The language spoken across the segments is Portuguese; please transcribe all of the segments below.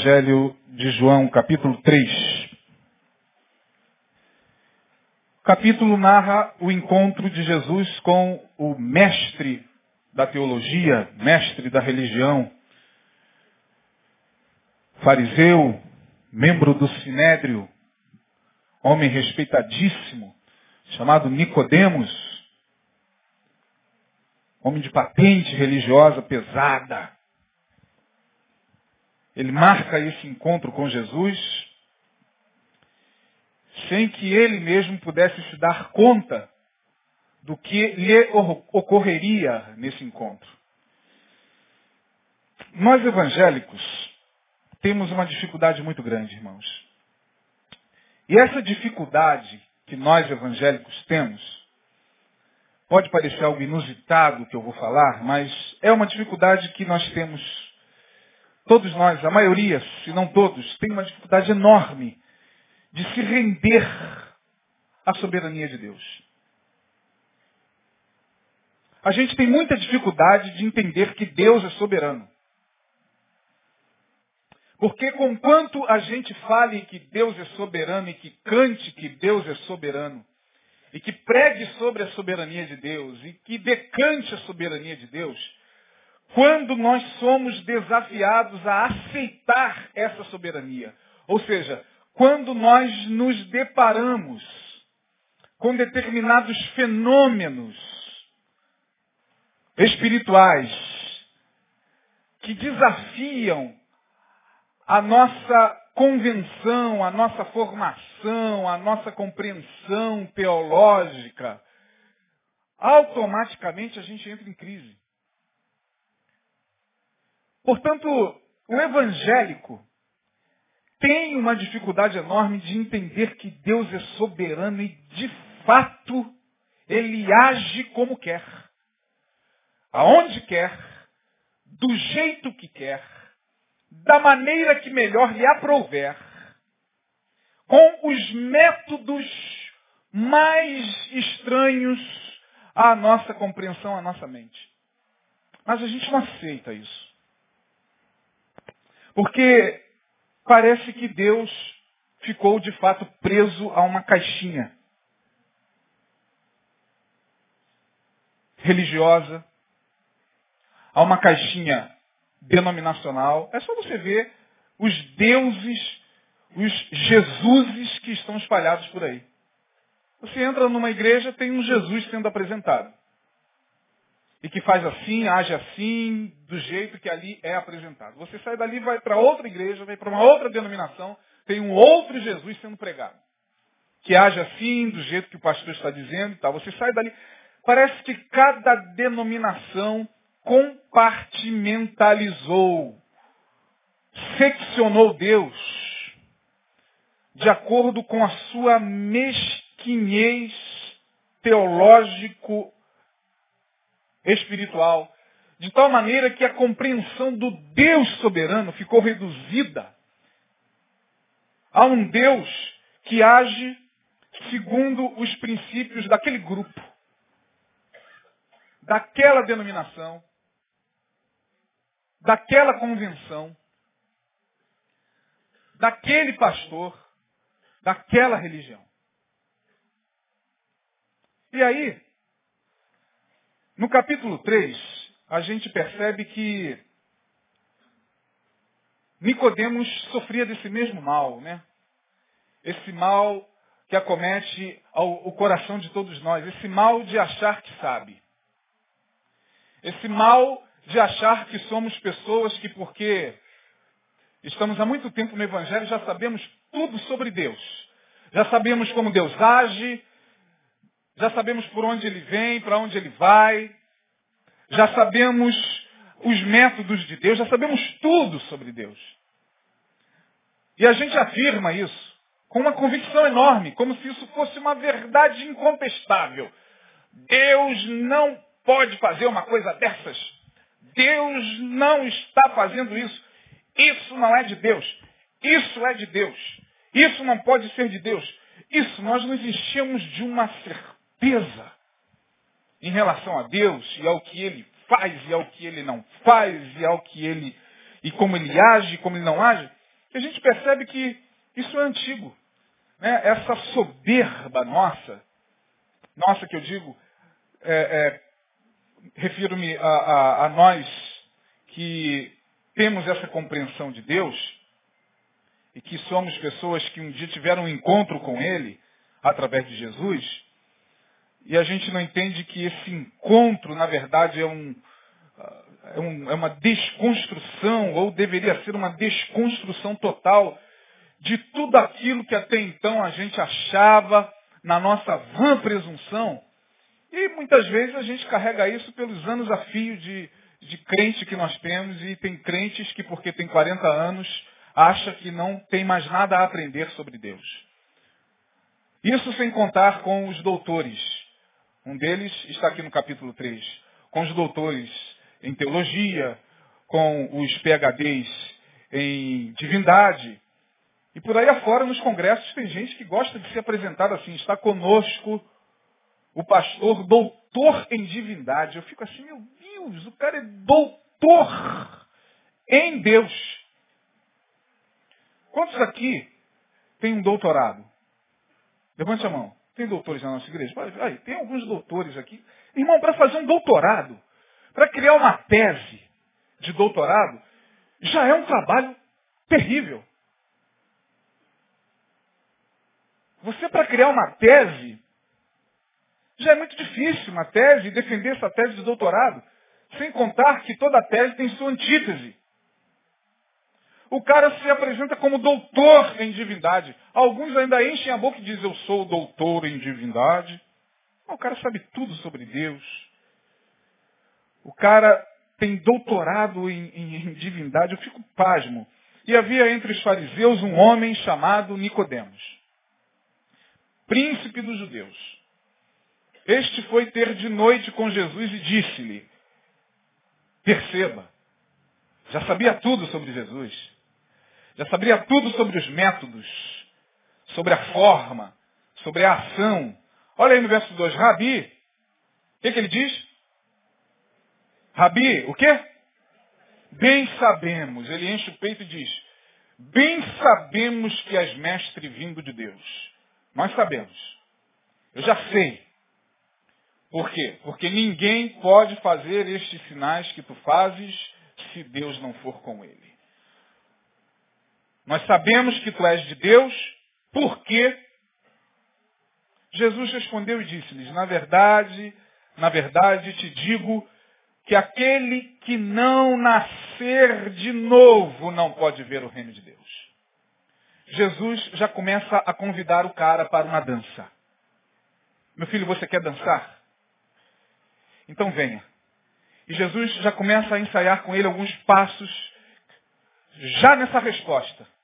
Evangelho de João, capítulo 3. O capítulo narra o encontro de Jesus com o mestre da teologia, mestre da religião, fariseu, membro do Sinédrio, homem respeitadíssimo, chamado Nicodemos, homem de patente religiosa pesada. Ele marca esse encontro com Jesus sem que ele mesmo pudesse se dar conta do que lhe ocorreria nesse encontro. Nós evangélicos temos uma dificuldade muito grande, irmãos. E essa dificuldade que nós evangélicos temos, pode parecer algo inusitado que eu vou falar, mas é uma dificuldade que nós temos, todos nós, a maioria, se não todos, tem uma dificuldade enorme de se render à soberania de Deus. A gente tem muita dificuldade de entender que Deus é soberano. Porque conquanto a gente fale que Deus é soberano e que cante que Deus é soberano, e que pregue sobre a soberania de Deus, e que decante a soberania de Deus, quando nós somos desafiados a aceitar essa soberania, ou seja, quando nós nos deparamos com determinados fenômenos espirituais que desafiam a nossa convenção, a nossa formação, a nossa compreensão teológica, automaticamente a gente entra em crise. Portanto, o evangélico tem uma dificuldade enorme de entender que Deus é soberano e, de fato, ele age como quer, aonde quer, do jeito que quer da maneira que melhor lhe aprouver, com os métodos mais estranhos à nossa compreensão, à nossa mente. Mas a gente não aceita isso. Porque parece que Deus ficou de fato preso a uma caixinha religiosa, a uma caixinha denominacional. É só você ver os deuses, os Jesuses que estão espalhados por aí. Você entra numa igreja, tem um Jesus sendo apresentado. E que faz assim, age assim, do jeito que ali é apresentado. Você sai dali, vai para outra igreja, vai para uma outra denominação, tem um outro Jesus sendo pregado. Que age assim, do jeito que o pastor está dizendo e tal. Você sai dali. Parece que cada denominação compartimentalizou, seccionou Deus de acordo com a sua mesquinhez teológico espiritual, de tal maneira que a compreensão do Deus soberano ficou reduzida a um Deus que age segundo os princípios daquele grupo, daquela denominação, daquela convenção, daquele pastor, daquela religião. E aí, no capítulo 3, a gente percebe que Nicodemos sofria desse mesmo mal, né? Esse mal que acomete ao, o coração de todos nós, esse mal de achar que sabe. Esse mal de achar que somos pessoas que, porque estamos há muito tempo no Evangelho, já sabemos tudo sobre Deus. Já sabemos como Deus age, já sabemos por onde ele vem, para onde ele vai, já sabemos os métodos de Deus, já sabemos tudo sobre Deus. E a gente afirma isso com uma convicção enorme, como se isso fosse uma verdade incontestável. Deus não pode fazer uma coisa dessas. Deus não está fazendo isso. Isso não é de Deus. Isso é de Deus. Isso não pode ser de Deus. Isso nós nos enchemos de uma certeza em relação a Deus e ao que Ele faz e ao que Ele não faz e ao que Ele e como ele age, como ele não age, que a gente percebe que isso é antigo. Né? Essa soberba nossa, nossa que eu digo, é, é, refiro-me a, a, a nós que temos essa compreensão de Deus e que somos pessoas que um dia tiveram um encontro com Ele através de Jesus, e a gente não entende que esse encontro, na verdade, é, um, é, um, é uma desconstrução, ou deveria ser uma desconstrução total de tudo aquilo que até então a gente achava na nossa vã presunção. E muitas vezes a gente carrega isso pelos anos a fio de, de crente que nós temos, e tem crentes que, porque tem 40 anos, acha que não tem mais nada a aprender sobre Deus. Isso sem contar com os doutores. Um deles está aqui no capítulo 3. Com os doutores em teologia, com os PHDs em divindade. E por aí afora, nos congressos, tem gente que gosta de se apresentar assim. Está conosco o pastor doutor em divindade. Eu fico assim, meu Deus, o cara é doutor em Deus. Quantos aqui têm um doutorado? Levante a mão. Tem doutores na nossa igreja? Aí, tem alguns doutores aqui. Irmão, para fazer um doutorado, para criar uma tese de doutorado, já é um trabalho terrível. Você, para criar uma tese, já é muito difícil uma tese, defender essa tese de doutorado, sem contar que toda tese tem sua antítese. O cara se apresenta como doutor em divindade. Alguns ainda enchem a boca e dizem, eu sou doutor em divindade. O cara sabe tudo sobre Deus. O cara tem doutorado em, em, em divindade. Eu fico pasmo. E havia entre os fariseus um homem chamado Nicodemos, príncipe dos judeus. Este foi ter de noite com Jesus e disse-lhe, perceba, já sabia tudo sobre Jesus. Já sabia tudo sobre os métodos, sobre a forma, sobre a ação. Olha aí no verso 2, Rabi, o que, que ele diz? Rabi, o quê? Bem sabemos, ele enche o peito e diz, bem sabemos que és mestre vindo de Deus. Nós sabemos. Eu já sei. Por quê? Porque ninguém pode fazer estes sinais que tu fazes se Deus não for com ele. Nós sabemos que tu és de Deus, porque Jesus respondeu e disse-lhes, na verdade, na verdade te digo que aquele que não nascer de novo não pode ver o reino de Deus. Jesus já começa a convidar o cara para uma dança. Meu filho, você quer dançar? Então venha. E Jesus já começa a ensaiar com ele alguns passos já nessa resposta.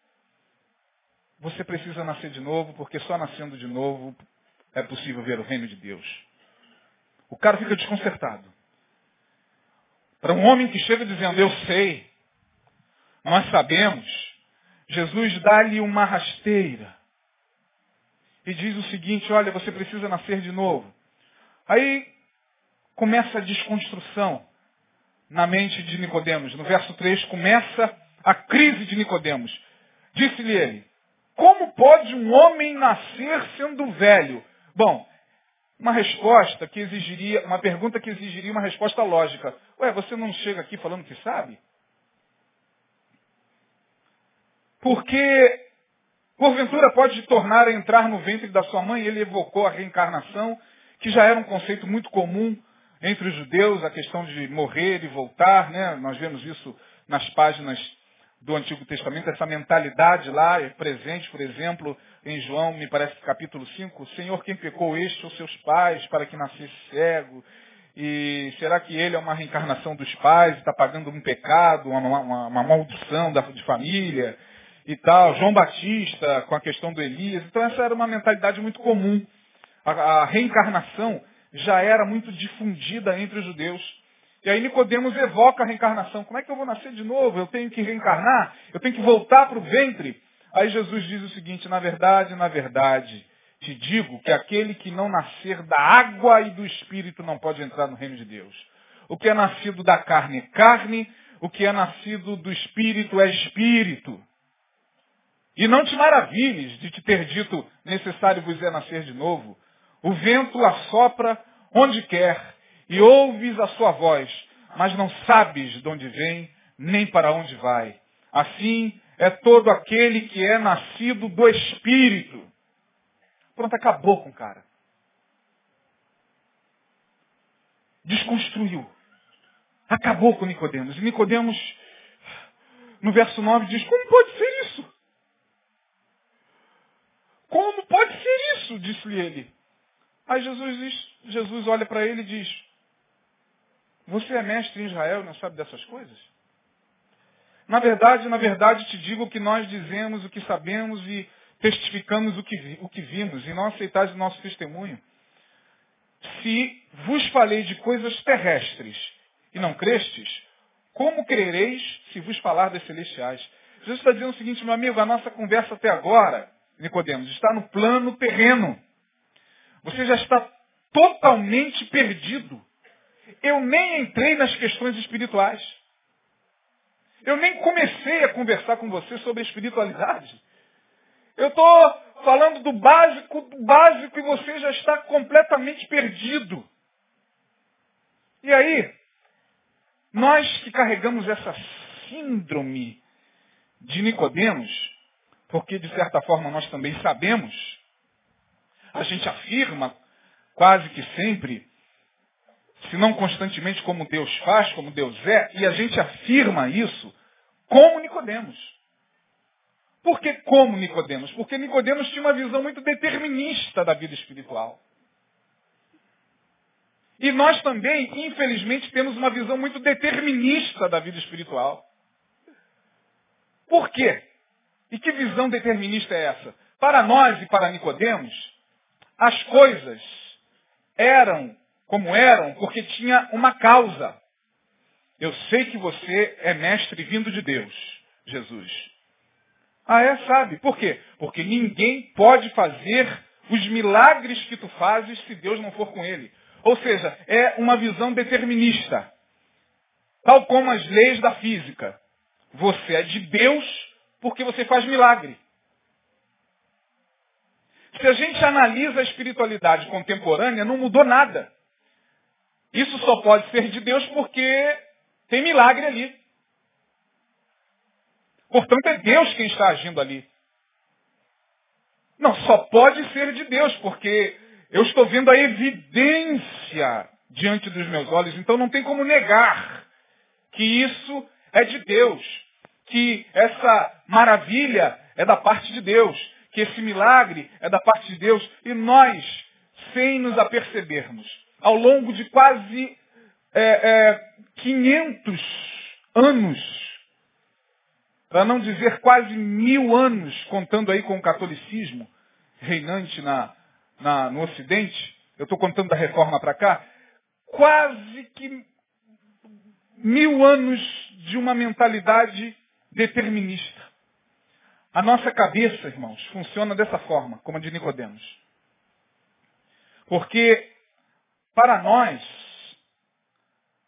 Você precisa nascer de novo, porque só nascendo de novo é possível ver o reino de Deus. O cara fica desconcertado. Para um homem que chega dizendo, eu sei, nós sabemos, Jesus dá-lhe uma rasteira. E diz o seguinte, olha, você precisa nascer de novo. Aí começa a desconstrução na mente de Nicodemos. No verso 3 começa a crise de Nicodemos. Disse-lhe ele, como pode um homem nascer sendo velho? Bom, uma resposta que exigiria, uma pergunta que exigiria uma resposta lógica. Ué, você não chega aqui falando que sabe? Porque, porventura, pode tornar a entrar no ventre da sua mãe, ele evocou a reencarnação, que já era um conceito muito comum entre os judeus, a questão de morrer e voltar, né? Nós vemos isso nas páginas do Antigo Testamento, essa mentalidade lá é presente, por exemplo, em João, me parece capítulo 5, Senhor, quem pecou este ou seus pais para que nascesse cego? E será que ele é uma reencarnação dos pais, está pagando um pecado, uma, uma, uma maldição da, de família e tal? João Batista com a questão do Elias. Então essa era uma mentalidade muito comum. A, a reencarnação já era muito difundida entre os judeus. E aí Nicodemos evoca a reencarnação. Como é que eu vou nascer de novo? Eu tenho que reencarnar? Eu tenho que voltar para o ventre? Aí Jesus diz o seguinte, na verdade, na verdade, te digo que aquele que não nascer da água e do Espírito não pode entrar no reino de Deus. O que é nascido da carne é carne, o que é nascido do Espírito é Espírito. E não te maravilhes de te ter dito, necessário vos é nascer de novo. O vento assopra onde quer, e ouves a sua voz, mas não sabes de onde vem, nem para onde vai. Assim é todo aquele que é nascido do Espírito. Pronto, acabou com o cara. Desconstruiu. Acabou com Nicodemos. E Nicodemos, no verso 9, diz, como pode ser isso? Como pode ser isso? Disse-lhe ele. Aí Jesus, Jesus olha para ele e diz, você é mestre em Israel não sabe dessas coisas? Na verdade, na verdade te digo que nós dizemos, o que sabemos e testificamos o que, o que vimos, e não aceitais o nosso testemunho. Se vos falei de coisas terrestres e não crestes, como crereis se vos falar das celestiais? Jesus está dizendo o seguinte, meu amigo, a nossa conversa até agora, Nicodemos, está no plano terreno. Você já está totalmente perdido. Eu nem entrei nas questões espirituais. Eu nem comecei a conversar com você sobre espiritualidade. Eu estou falando do básico, do básico e você já está completamente perdido. E aí, nós que carregamos essa síndrome de Nicodemos, porque de certa forma nós também sabemos, a gente afirma quase que sempre, se não constantemente como Deus faz, como Deus é, e a gente afirma isso como Nicodemos. Por que como Nicodemos? Porque Nicodemos tinha uma visão muito determinista da vida espiritual. E nós também, infelizmente, temos uma visão muito determinista da vida espiritual. Por quê? E que visão determinista é essa? Para nós e para Nicodemos, as coisas eram como eram porque tinha uma causa. Eu sei que você é mestre vindo de Deus, Jesus. Ah, é? Sabe. Por quê? Porque ninguém pode fazer os milagres que tu fazes se Deus não for com ele. Ou seja, é uma visão determinista. Tal como as leis da física. Você é de Deus porque você faz milagre. Se a gente analisa a espiritualidade contemporânea, não mudou nada. Isso só pode ser de Deus porque tem milagre ali. Portanto, é Deus quem está agindo ali. Não, só pode ser de Deus, porque eu estou vendo a evidência diante dos meus olhos, então não tem como negar que isso é de Deus, que essa maravilha é da parte de Deus, que esse milagre é da parte de Deus, e nós, sem nos apercebermos, ao longo de quase é, é, 500 anos para não dizer quase mil anos, contando aí com o catolicismo reinante na, na, no Ocidente, eu estou contando da reforma para cá, quase que mil anos de uma mentalidade determinista. A nossa cabeça, irmãos, funciona dessa forma, como a de Nicodemos. Porque, para nós,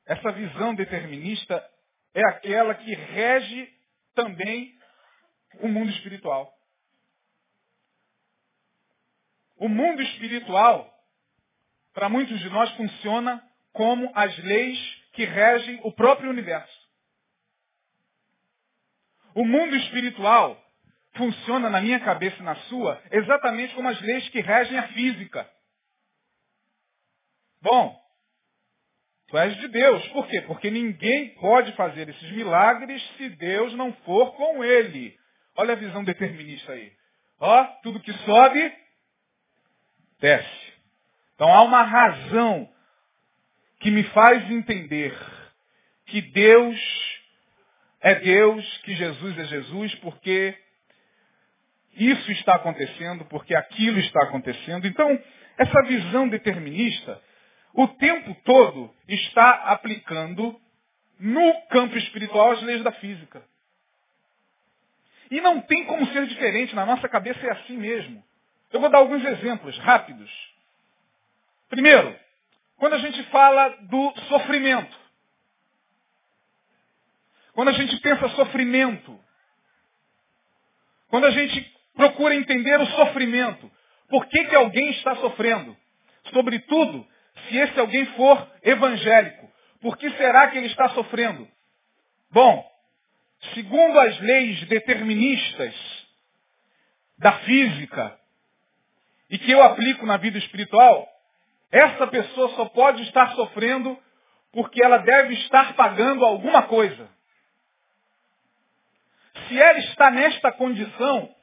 essa visão determinista é aquela que rege também o mundo espiritual. O mundo espiritual, para muitos de nós, funciona como as leis que regem o próprio universo. O mundo espiritual funciona na minha cabeça e na sua exatamente como as leis que regem a física. Bom, Tu és de Deus. Por quê? Porque ninguém pode fazer esses milagres se Deus não for com ele. Olha a visão determinista aí. Ó, tudo que sobe, desce. Então há uma razão que me faz entender que Deus é Deus, que Jesus é Jesus, porque isso está acontecendo, porque aquilo está acontecendo. Então, essa visão determinista o tempo todo está aplicando no campo espiritual as leis da física. E não tem como ser diferente, na nossa cabeça é assim mesmo. Eu vou dar alguns exemplos rápidos. Primeiro, quando a gente fala do sofrimento. quando a gente pensa sofrimento, quando a gente procura entender o sofrimento, por que, que alguém está sofrendo? Sobretudo, se esse alguém for evangélico, por que será que ele está sofrendo? Bom, segundo as leis deterministas da física, e que eu aplico na vida espiritual, essa pessoa só pode estar sofrendo porque ela deve estar pagando alguma coisa. Se ela está nesta condição,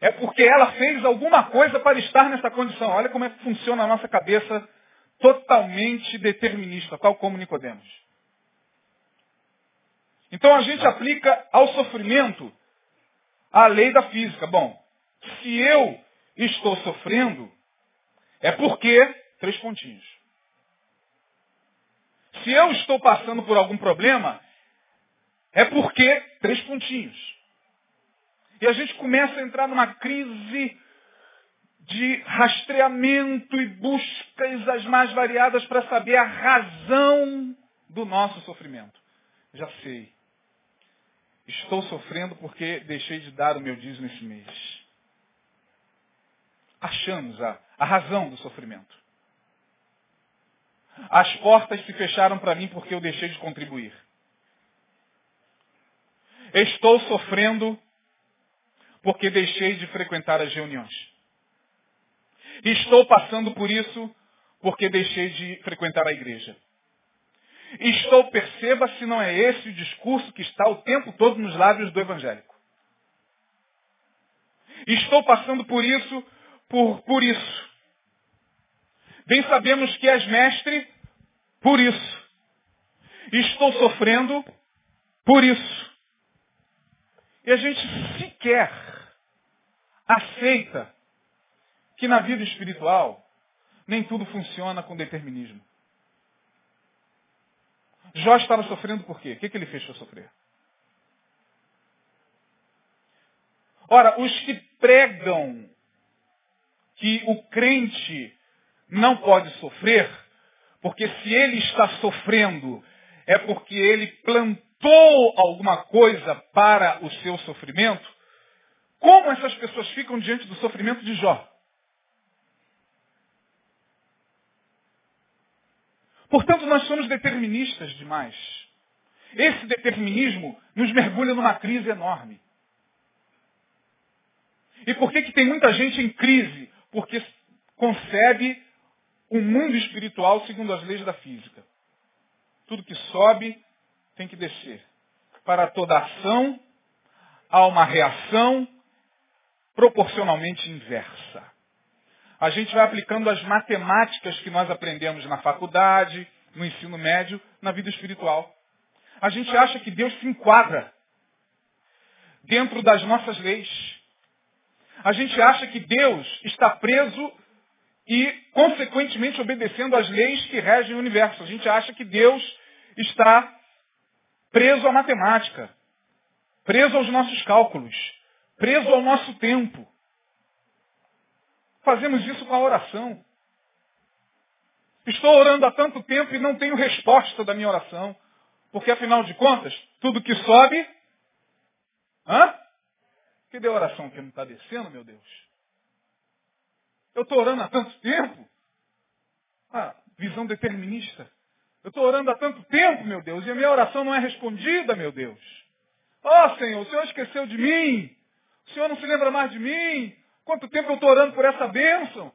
é porque ela fez alguma coisa para estar nessa condição. Olha como é que funciona a nossa cabeça totalmente determinista, tal como Nicodemos. Então a gente aplica ao sofrimento a lei da física. Bom, se eu estou sofrendo, é porque, três pontinhos. Se eu estou passando por algum problema, é porque, três pontinhos. E a gente começa a entrar numa crise de rastreamento e buscas as mais variadas para saber a razão do nosso sofrimento. Já sei. Estou sofrendo porque deixei de dar o meu dízimo esse mês achamos a, a razão do sofrimento. As portas se fecharam para mim porque eu deixei de contribuir. Estou sofrendo porque deixei de frequentar as reuniões. Estou passando por isso porque deixei de frequentar a igreja. Estou, perceba se não é esse o discurso que está o tempo todo nos lábios do evangélico. Estou passando por isso por, por isso. Bem sabemos que és mestre por isso. Estou sofrendo por isso. E a gente sequer aceita que na vida espiritual nem tudo funciona com determinismo. Jó estava sofrendo por quê? O que, que ele fez para sofrer? Ora, os que pregam que o crente não pode sofrer, porque se ele está sofrendo, é porque ele plantou alguma coisa para o seu sofrimento. Como essas pessoas ficam diante do sofrimento de Jó? Portanto, nós somos deterministas demais. Esse determinismo nos mergulha numa crise enorme. E por que, que tem muita gente em crise? porque concebe um mundo espiritual segundo as leis da física. Tudo que sobe tem que descer. Para toda ação, há uma reação proporcionalmente inversa. A gente vai aplicando as matemáticas que nós aprendemos na faculdade, no ensino médio, na vida espiritual. A gente acha que Deus se enquadra dentro das nossas leis a gente acha que Deus está preso e, consequentemente, obedecendo às leis que regem o universo. A gente acha que Deus está preso à matemática, preso aos nossos cálculos, preso ao nosso tempo. Fazemos isso com a oração. Estou orando há tanto tempo e não tenho resposta da minha oração. Porque, afinal de contas, tudo que sobe, hã? Cadê a oração que não está descendo, meu Deus? Eu estou orando há tanto tempo. Ah, visão determinista. Eu estou orando há tanto tempo, meu Deus, e a minha oração não é respondida, meu Deus. Ó oh, Senhor, o Senhor esqueceu de mim. O Senhor não se lembra mais de mim. Quanto tempo eu estou orando por essa bênção?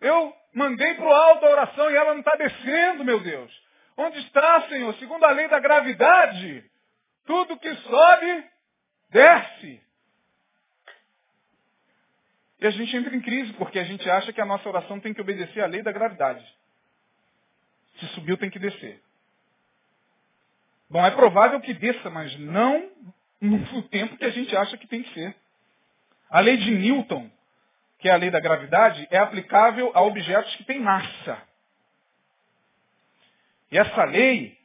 Eu mandei para o alto a oração e ela não está descendo, meu Deus. Onde está, Senhor? Segundo a lei da gravidade, tudo que sobe, desce. E a gente entra em crise, porque a gente acha que a nossa oração tem que obedecer à lei da gravidade. Se subiu, tem que descer. Bom, é provável que desça, mas não no tempo que a gente acha que tem que ser. A lei de Newton, que é a lei da gravidade, é aplicável a objetos que têm massa. E essa lei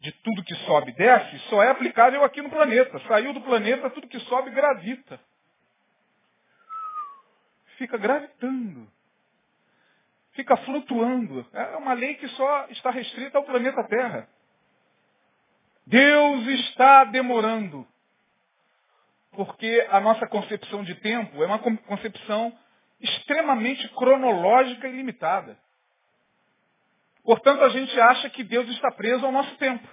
de tudo que sobe e desce só é aplicável aqui no planeta. Saiu do planeta, tudo que sobe gravita fica gravitando. Fica flutuando. É uma lei que só está restrita ao planeta Terra. Deus está demorando. Porque a nossa concepção de tempo é uma concepção extremamente cronológica e limitada. Portanto, a gente acha que Deus está preso ao nosso tempo.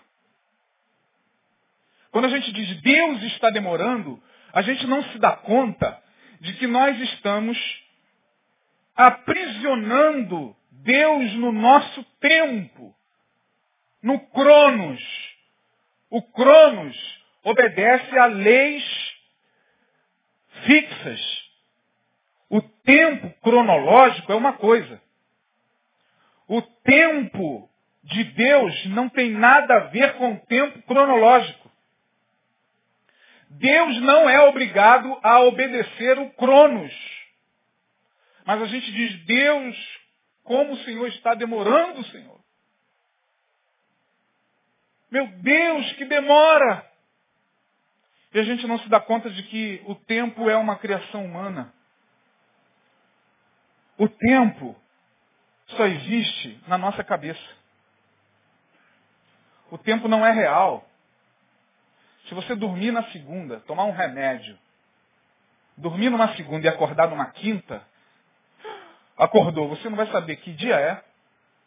Quando a gente diz Deus está demorando, a gente não se dá conta de que nós estamos aprisionando Deus no nosso tempo, no Cronos. O Cronos obedece a leis fixas. O tempo cronológico é uma coisa. O tempo de Deus não tem nada a ver com o tempo cronológico. Deus não é obrigado a obedecer o Cronos. Mas a gente diz, Deus, como o Senhor está demorando, Senhor. Meu Deus, que demora! E a gente não se dá conta de que o tempo é uma criação humana. O tempo só existe na nossa cabeça. O tempo não é real. Se você dormir na segunda, tomar um remédio, dormir numa segunda e acordar numa quinta, acordou, você não vai saber que dia é,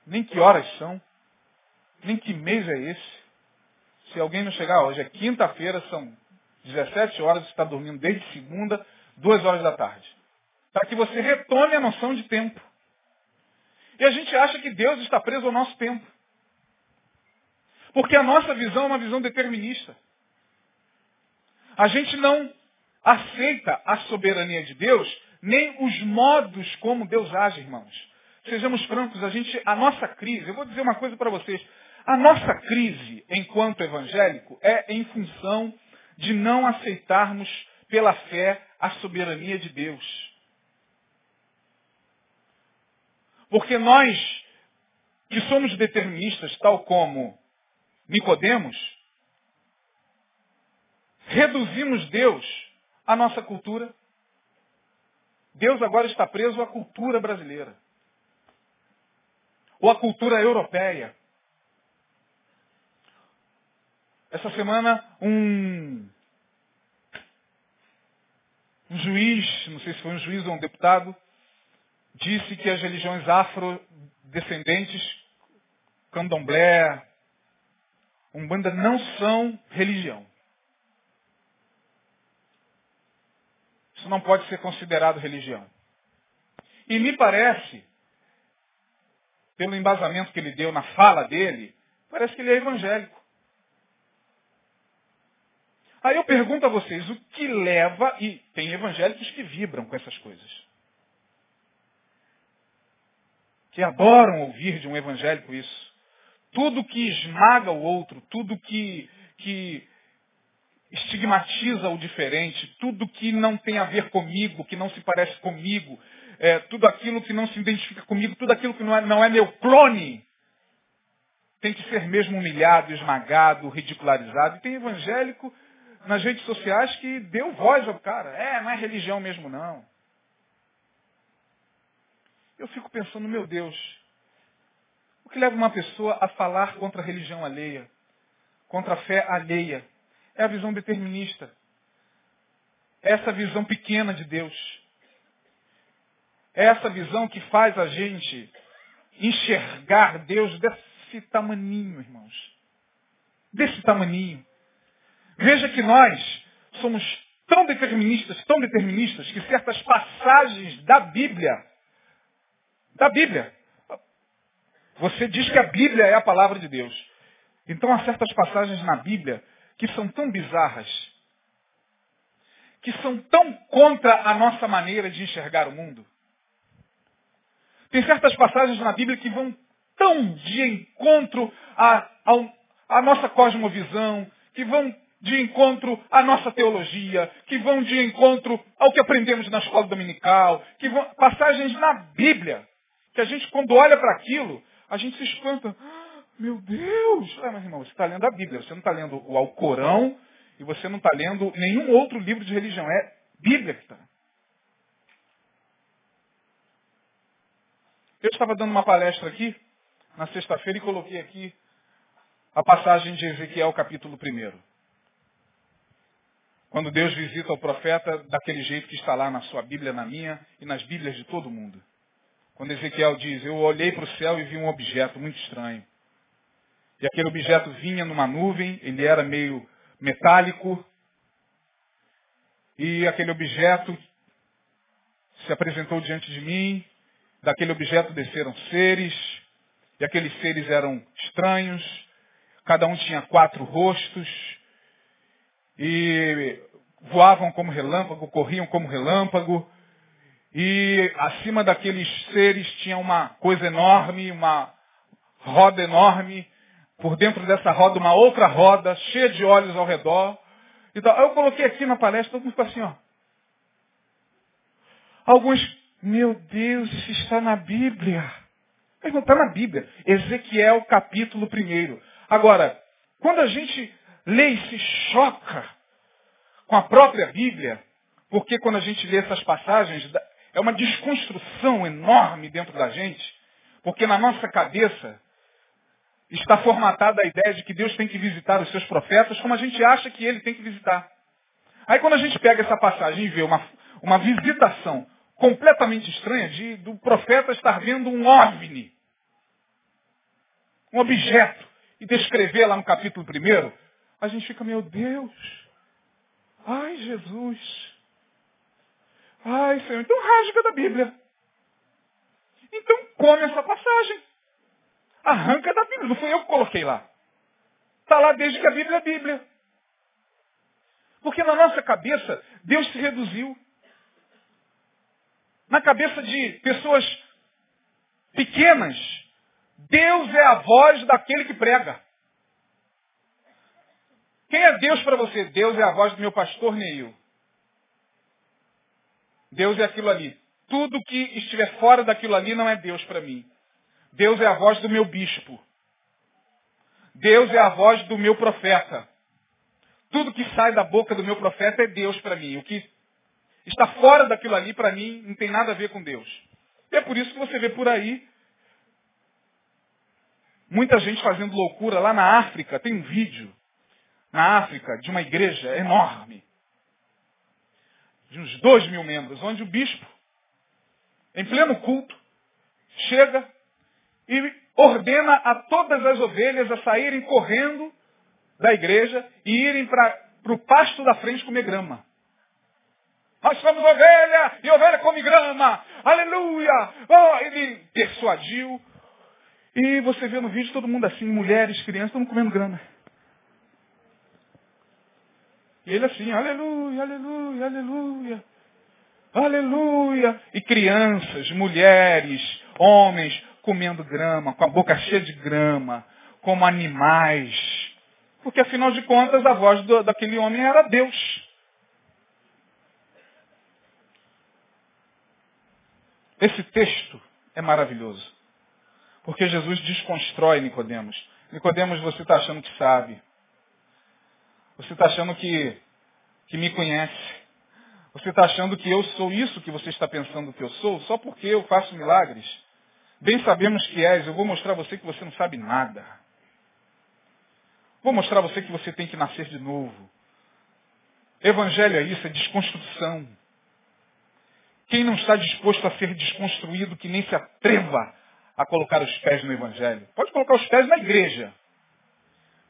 nem que horas são, nem que mês é esse. Se alguém não chegar hoje, é quinta-feira, são 17 horas, está dormindo desde segunda, duas horas da tarde. Para que você retome a noção de tempo. E a gente acha que Deus está preso ao nosso tempo. Porque a nossa visão é uma visão determinista. A gente não aceita a soberania de Deus, nem os modos como Deus age, irmãos. Sejamos francos, a gente, a nossa crise, eu vou dizer uma coisa para vocês, a nossa crise enquanto evangélico é em função de não aceitarmos pela fé a soberania de Deus. Porque nós, que somos deterministas, tal como Nicodemos, reduzimos Deus à nossa cultura. Deus agora está preso à cultura brasileira. Ou à cultura europeia. Essa semana, um, um juiz, não sei se foi um juiz ou um deputado, disse que as religiões afrodescendentes, candomblé, umbanda, não são religião. Isso não pode ser considerado religião. E me parece, pelo embasamento que ele deu na fala dele, parece que ele é evangélico. Aí eu pergunto a vocês, o que leva, e tem evangélicos que vibram com essas coisas. Que adoram ouvir de um evangélico isso. Tudo que esmaga o outro, tudo que, que estigmatiza o diferente, tudo que não tem a ver comigo, que não se parece comigo, é, tudo aquilo que não se identifica comigo, tudo aquilo que não é, não é meu clone, tem que ser mesmo humilhado, esmagado, ridicularizado. E tem evangélico nas redes sociais que deu voz ao cara. É, não é religião mesmo não. Eu fico pensando, meu Deus, o que leva uma pessoa a falar contra a religião alheia, contra a fé alheia? É a visão determinista. É essa visão pequena de Deus. É essa visão que faz a gente enxergar Deus desse tamaninho, irmãos. Desse tamaninho. Veja que nós somos tão deterministas, tão deterministas, que certas passagens da Bíblia, da Bíblia, você diz que a Bíblia é a palavra de Deus. Então há certas passagens na Bíblia que são tão bizarras, que são tão contra a nossa maneira de enxergar o mundo. Tem certas passagens na Bíblia que vão tão de encontro à, à, nossa cosmovisão, que vão de encontro à nossa teologia, que vão de encontro ao que aprendemos na escola dominical, que vão, passagens na Bíblia, que a gente quando olha para aquilo, a gente se espanta. Meu Deus! Ah, mas irmão, você está lendo a Bíblia, você não está lendo o Alcorão e você não está lendo nenhum outro livro de religião. É Bíblia que está. Eu estava dando uma palestra aqui, na sexta-feira, e coloquei aqui a passagem de Ezequiel, capítulo 1. Quando Deus visita o profeta daquele jeito que está lá na sua Bíblia, na minha e nas Bíblias de todo mundo. Quando Ezequiel diz, eu olhei para o céu e vi um objeto muito estranho. E aquele objeto vinha numa nuvem, ele era meio metálico. E aquele objeto se apresentou diante de mim. Daquele objeto desceram seres. E aqueles seres eram estranhos. Cada um tinha quatro rostos. E voavam como relâmpago, corriam como relâmpago. E acima daqueles seres tinha uma coisa enorme, uma roda enorme, por dentro dessa roda uma outra roda, cheia de olhos ao redor. Então, eu coloquei aqui na palestra, todo mundo ficou assim, ó. Alguns, meu Deus, isso está na Bíblia. Mas não está na Bíblia. Ezequiel capítulo 1. Agora, quando a gente lê e se choca com a própria Bíblia, porque quando a gente lê essas passagens, é uma desconstrução enorme dentro da gente, porque na nossa cabeça está formatada a ideia de que Deus tem que visitar os seus profetas como a gente acha que ele tem que visitar. Aí quando a gente pega essa passagem e vê uma, uma visitação completamente estranha de, do profeta estar vendo um OVNI, um objeto, e descrever lá no capítulo 1, a gente fica, meu Deus, ai Jesus, ai Senhor, então rasga da Bíblia. Então come essa passagem. Arranca da Bíblia. Não fui eu que coloquei lá. Está lá desde que a Bíblia é Bíblia. Porque na nossa cabeça, Deus se reduziu. Na cabeça de pessoas pequenas, Deus é a voz daquele que prega. Quem é Deus para você? Deus é a voz do meu pastor Neil. Deus é aquilo ali. Tudo que estiver fora daquilo ali não é Deus para mim. Deus é a voz do meu bispo. Deus é a voz do meu profeta. Tudo que sai da boca do meu profeta é Deus para mim. O que está fora daquilo ali, para mim, não tem nada a ver com Deus. E é por isso que você vê por aí muita gente fazendo loucura. Lá na África, tem um vídeo na África de uma igreja enorme, de uns dois mil membros, onde o bispo, em pleno culto, chega e ordena a todas as ovelhas a saírem correndo da igreja e irem para o pasto da frente comer grama. Nós somos ovelha e ovelha come grama. Aleluia! Oh, ele persuadiu. E você vê no vídeo todo mundo assim, mulheres, crianças, mundo comendo grama. E ele assim, aleluia, aleluia, aleluia. Aleluia! E crianças, mulheres, homens, comendo grama, com a boca cheia de grama, como animais. Porque afinal de contas a voz do, daquele homem era Deus. Esse texto é maravilhoso. Porque Jesus desconstrói Nicodemos. Nicodemos, você está achando que sabe. Você está achando que, que me conhece. Você está achando que eu sou isso que você está pensando que eu sou, só porque eu faço milagres. Bem sabemos que és, eu vou mostrar a você que você não sabe nada. Vou mostrar a você que você tem que nascer de novo. Evangelho é isso, é desconstrução. Quem não está disposto a ser desconstruído, que nem se atreva a colocar os pés no Evangelho. Pode colocar os pés na igreja.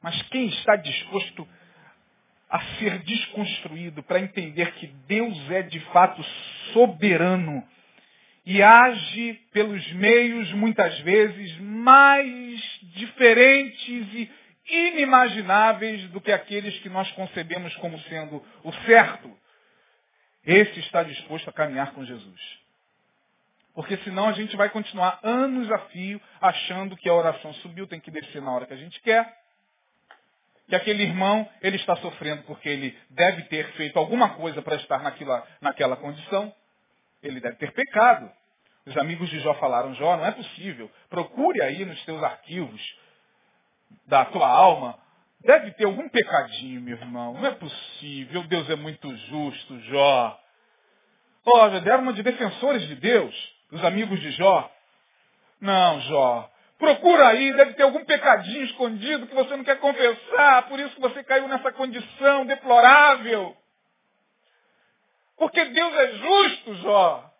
Mas quem está disposto a ser desconstruído para entender que Deus é de fato soberano e age pelos meios, muitas vezes, mais diferentes e inimagináveis do que aqueles que nós concebemos como sendo o certo. Esse está disposto a caminhar com Jesus. Porque senão a gente vai continuar anos a fio achando que a oração subiu, tem que descer na hora que a gente quer. Que aquele irmão, ele está sofrendo porque ele deve ter feito alguma coisa para estar naquela, naquela condição. Ele deve ter pecado. Os amigos de Jó falaram, Jó, não é possível. Procure aí nos teus arquivos da tua alma. Deve ter algum pecadinho, meu irmão. Não é possível. Deus é muito justo, Jó. Olha, deram uma de defensores de Deus, os amigos de Jó. Não, Jó. Procura aí, deve ter algum pecadinho escondido que você não quer confessar, por isso que você caiu nessa condição deplorável. Porque Deus é justo, Jó.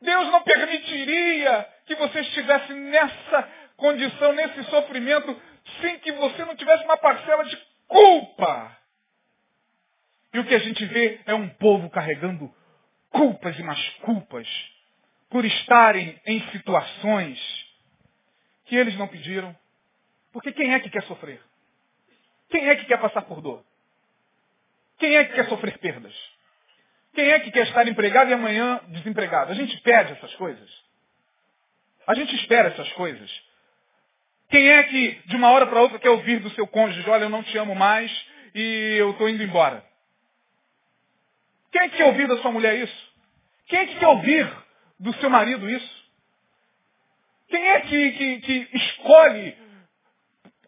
Deus não permitiria que você estivesse nessa condição, nesse sofrimento, sem que você não tivesse uma parcela de culpa. E o que a gente vê é um povo carregando culpas e mais culpas por estarem em situações que eles não pediram. Porque quem é que quer sofrer? Quem é que quer passar por dor? Quem é que quer sofrer perdas? Quem é que quer estar empregado e amanhã desempregado? A gente pede essas coisas. A gente espera essas coisas. Quem é que de uma hora para outra quer ouvir do seu cônjuge, olha, eu não te amo mais e eu estou indo embora? Quem é que quer ouvir da sua mulher isso? Quem é que quer ouvir do seu marido isso? Quem é que, que, que escolhe,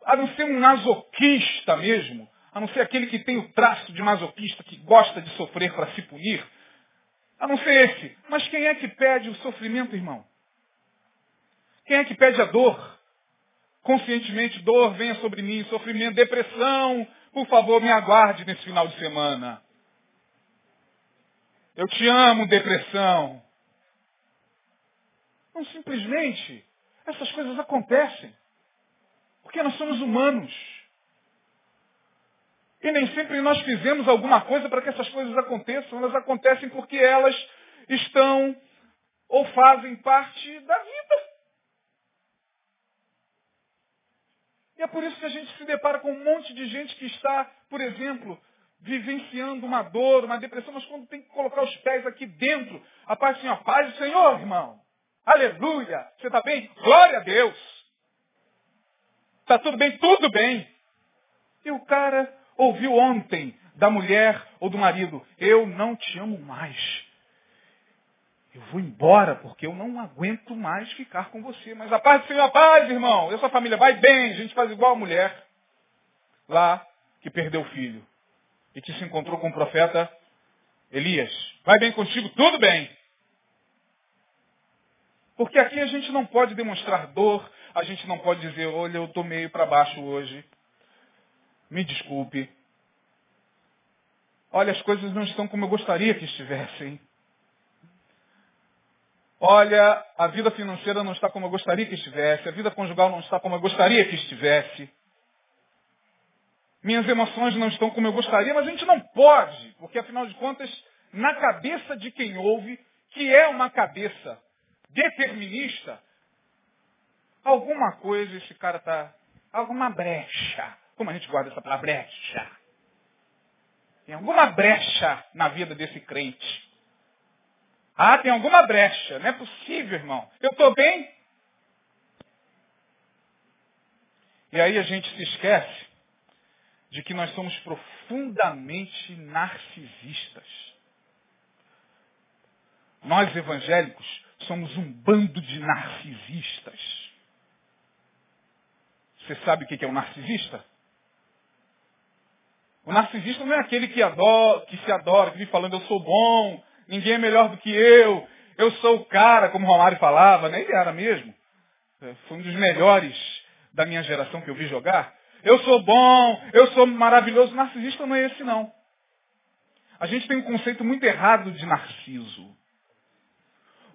a não ser um masoquista mesmo, a não ser aquele que tem o traço de masoquista, que gosta de sofrer para se punir, a não ser esse. Mas quem é que pede o sofrimento, irmão? Quem é que pede a dor? Conscientemente, dor, venha sobre mim, sofrimento, depressão, por favor, me aguarde nesse final de semana. Eu te amo, depressão. Não simplesmente. Essas coisas acontecem. Porque nós somos humanos. E nem sempre nós fizemos alguma coisa para que essas coisas aconteçam. Elas acontecem porque elas estão ou fazem parte da vida. E é por isso que a gente se depara com um monte de gente que está, por exemplo, vivenciando uma dor, uma depressão, mas quando tem que colocar os pés aqui dentro, a paz, assim, a paz do Senhor, irmão. Aleluia! Você está bem? Glória a Deus! Está tudo bem? Tudo bem! E o cara ouviu ontem da mulher ou do marido, eu não te amo mais. Eu vou embora porque eu não aguento mais ficar com você. Mas a paz do Senhor, a paz, irmão. Essa família vai bem, a gente faz igual a mulher lá que perdeu o filho e que se encontrou com o profeta Elias. Vai bem contigo? Tudo bem. Porque aqui a gente não pode demonstrar dor, a gente não pode dizer, olha, eu estou meio para baixo hoje. Me desculpe. Olha, as coisas não estão como eu gostaria que estivessem. Olha, a vida financeira não está como eu gostaria que estivesse. A vida conjugal não está como eu gostaria que estivesse. Minhas emoções não estão como eu gostaria, mas a gente não pode, porque afinal de contas, na cabeça de quem ouve, que é uma cabeça determinista, alguma coisa esse cara está. Alguma brecha. Como a gente guarda essa palavra brecha? Tem alguma brecha na vida desse crente. Ah, tem alguma brecha. Não é possível, irmão. Eu estou bem. E aí a gente se esquece de que nós somos profundamente narcisistas. Nós evangélicos somos um bando de narcisistas. Você sabe o que é um narcisista? O narcisista não é aquele que, adora, que se adora, que vive falando eu sou bom, ninguém é melhor do que eu, eu sou o cara, como o Romário falava, né? Ele era mesmo. É, foi um dos melhores da minha geração que eu vi jogar. Eu sou bom, eu sou maravilhoso. Narcisista não é esse não. A gente tem um conceito muito errado de narciso.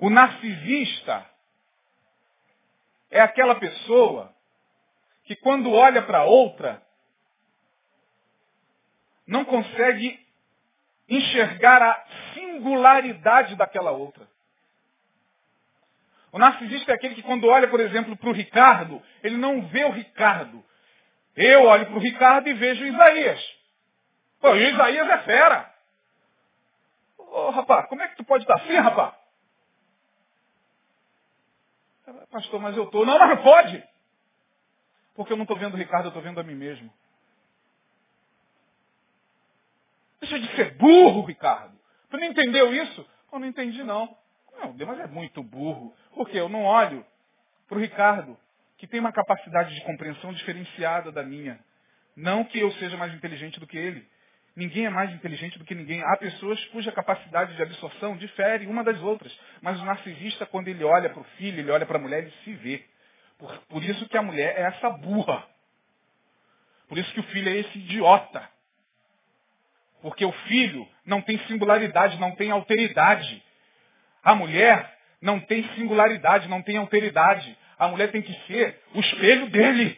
O narcisista é aquela pessoa que quando olha para outra, não consegue enxergar a singularidade daquela outra. O narcisista é aquele que quando olha, por exemplo, para o Ricardo, ele não vê o Ricardo. Eu olho para o Ricardo e vejo Isaías. Pô, e Isaías é fera. Ô, rapaz, como é que tu pode estar assim, rapaz? Pastor, mas eu estou. Não, mas não pode. Porque eu não estou vendo o Ricardo, eu estou vendo a mim mesmo. Deixa de ser burro, Ricardo. Tu não entendeu isso? Eu não entendi, não. Não, mas é muito burro. Porque eu não olho para o Ricardo, que tem uma capacidade de compreensão diferenciada da minha. Não que eu seja mais inteligente do que ele. Ninguém é mais inteligente do que ninguém. Há pessoas cuja capacidade de absorção difere uma das outras. Mas o narcisista, quando ele olha para o filho, ele olha para a mulher, ele se vê. Por, por isso que a mulher é essa burra. Por isso que o filho é esse idiota. Porque o filho não tem singularidade, não tem alteridade. A mulher não tem singularidade, não tem alteridade. A mulher tem que ser o espelho dele.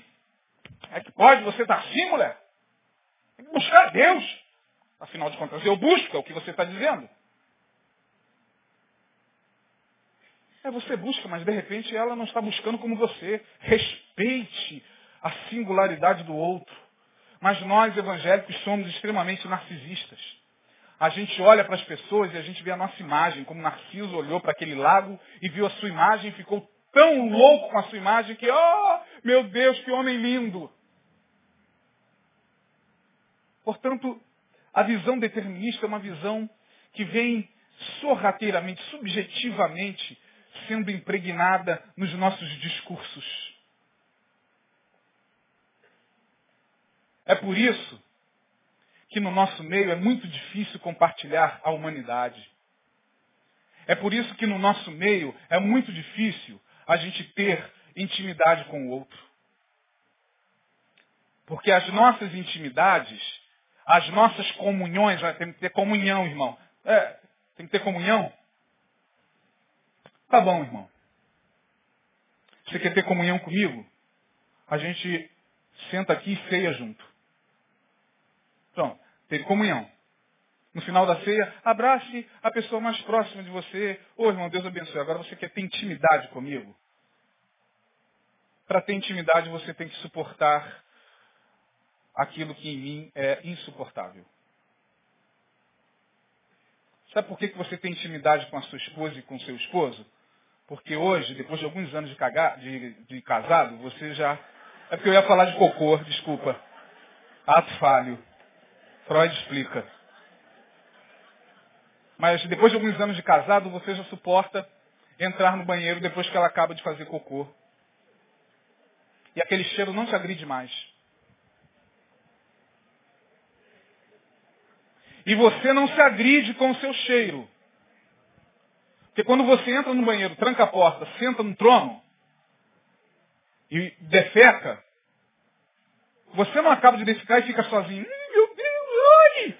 É que pode, você está assim, mulher? Tem que buscar Deus. Afinal de contas, eu busco, é o que você está dizendo. É, você busca, mas de repente ela não está buscando como você. Respeite a singularidade do outro. Mas nós, evangélicos, somos extremamente narcisistas. A gente olha para as pessoas e a gente vê a nossa imagem, como Narciso olhou para aquele lago e viu a sua imagem e ficou tão louco com a sua imagem que, oh, meu Deus, que homem lindo. Portanto, a visão determinista é uma visão que vem sorrateiramente, subjetivamente, sendo impregnada nos nossos discursos. É por isso que no nosso meio é muito difícil compartilhar a humanidade. É por isso que no nosso meio é muito difícil a gente ter intimidade com o outro. Porque as nossas intimidades, as nossas comunhões, tem que ter comunhão, irmão. É, tem que ter comunhão. Tá bom, irmão. Você quer ter comunhão comigo? A gente senta aqui e ceia junto. Pronto, teve comunhão. No final da ceia, abrace a pessoa mais próxima de você. Ô irmão, Deus abençoe. Agora você quer ter intimidade comigo? Para ter intimidade, você tem que suportar aquilo que em mim é insuportável. Sabe por que, que você tem intimidade com a sua esposa e com o seu esposo? Porque hoje, depois de alguns anos de, cagar, de, de casado, você já. É porque eu ia falar de cocô, desculpa. Ato falho. Freud explica. Mas depois de alguns anos de casado, você já suporta entrar no banheiro depois que ela acaba de fazer cocô. E aquele cheiro não te agride mais. E você não se agride com o seu cheiro. Porque quando você entra no banheiro, tranca a porta, senta no trono e defeca, você não acaba de defecar e fica sozinho. Meu Deus, ai!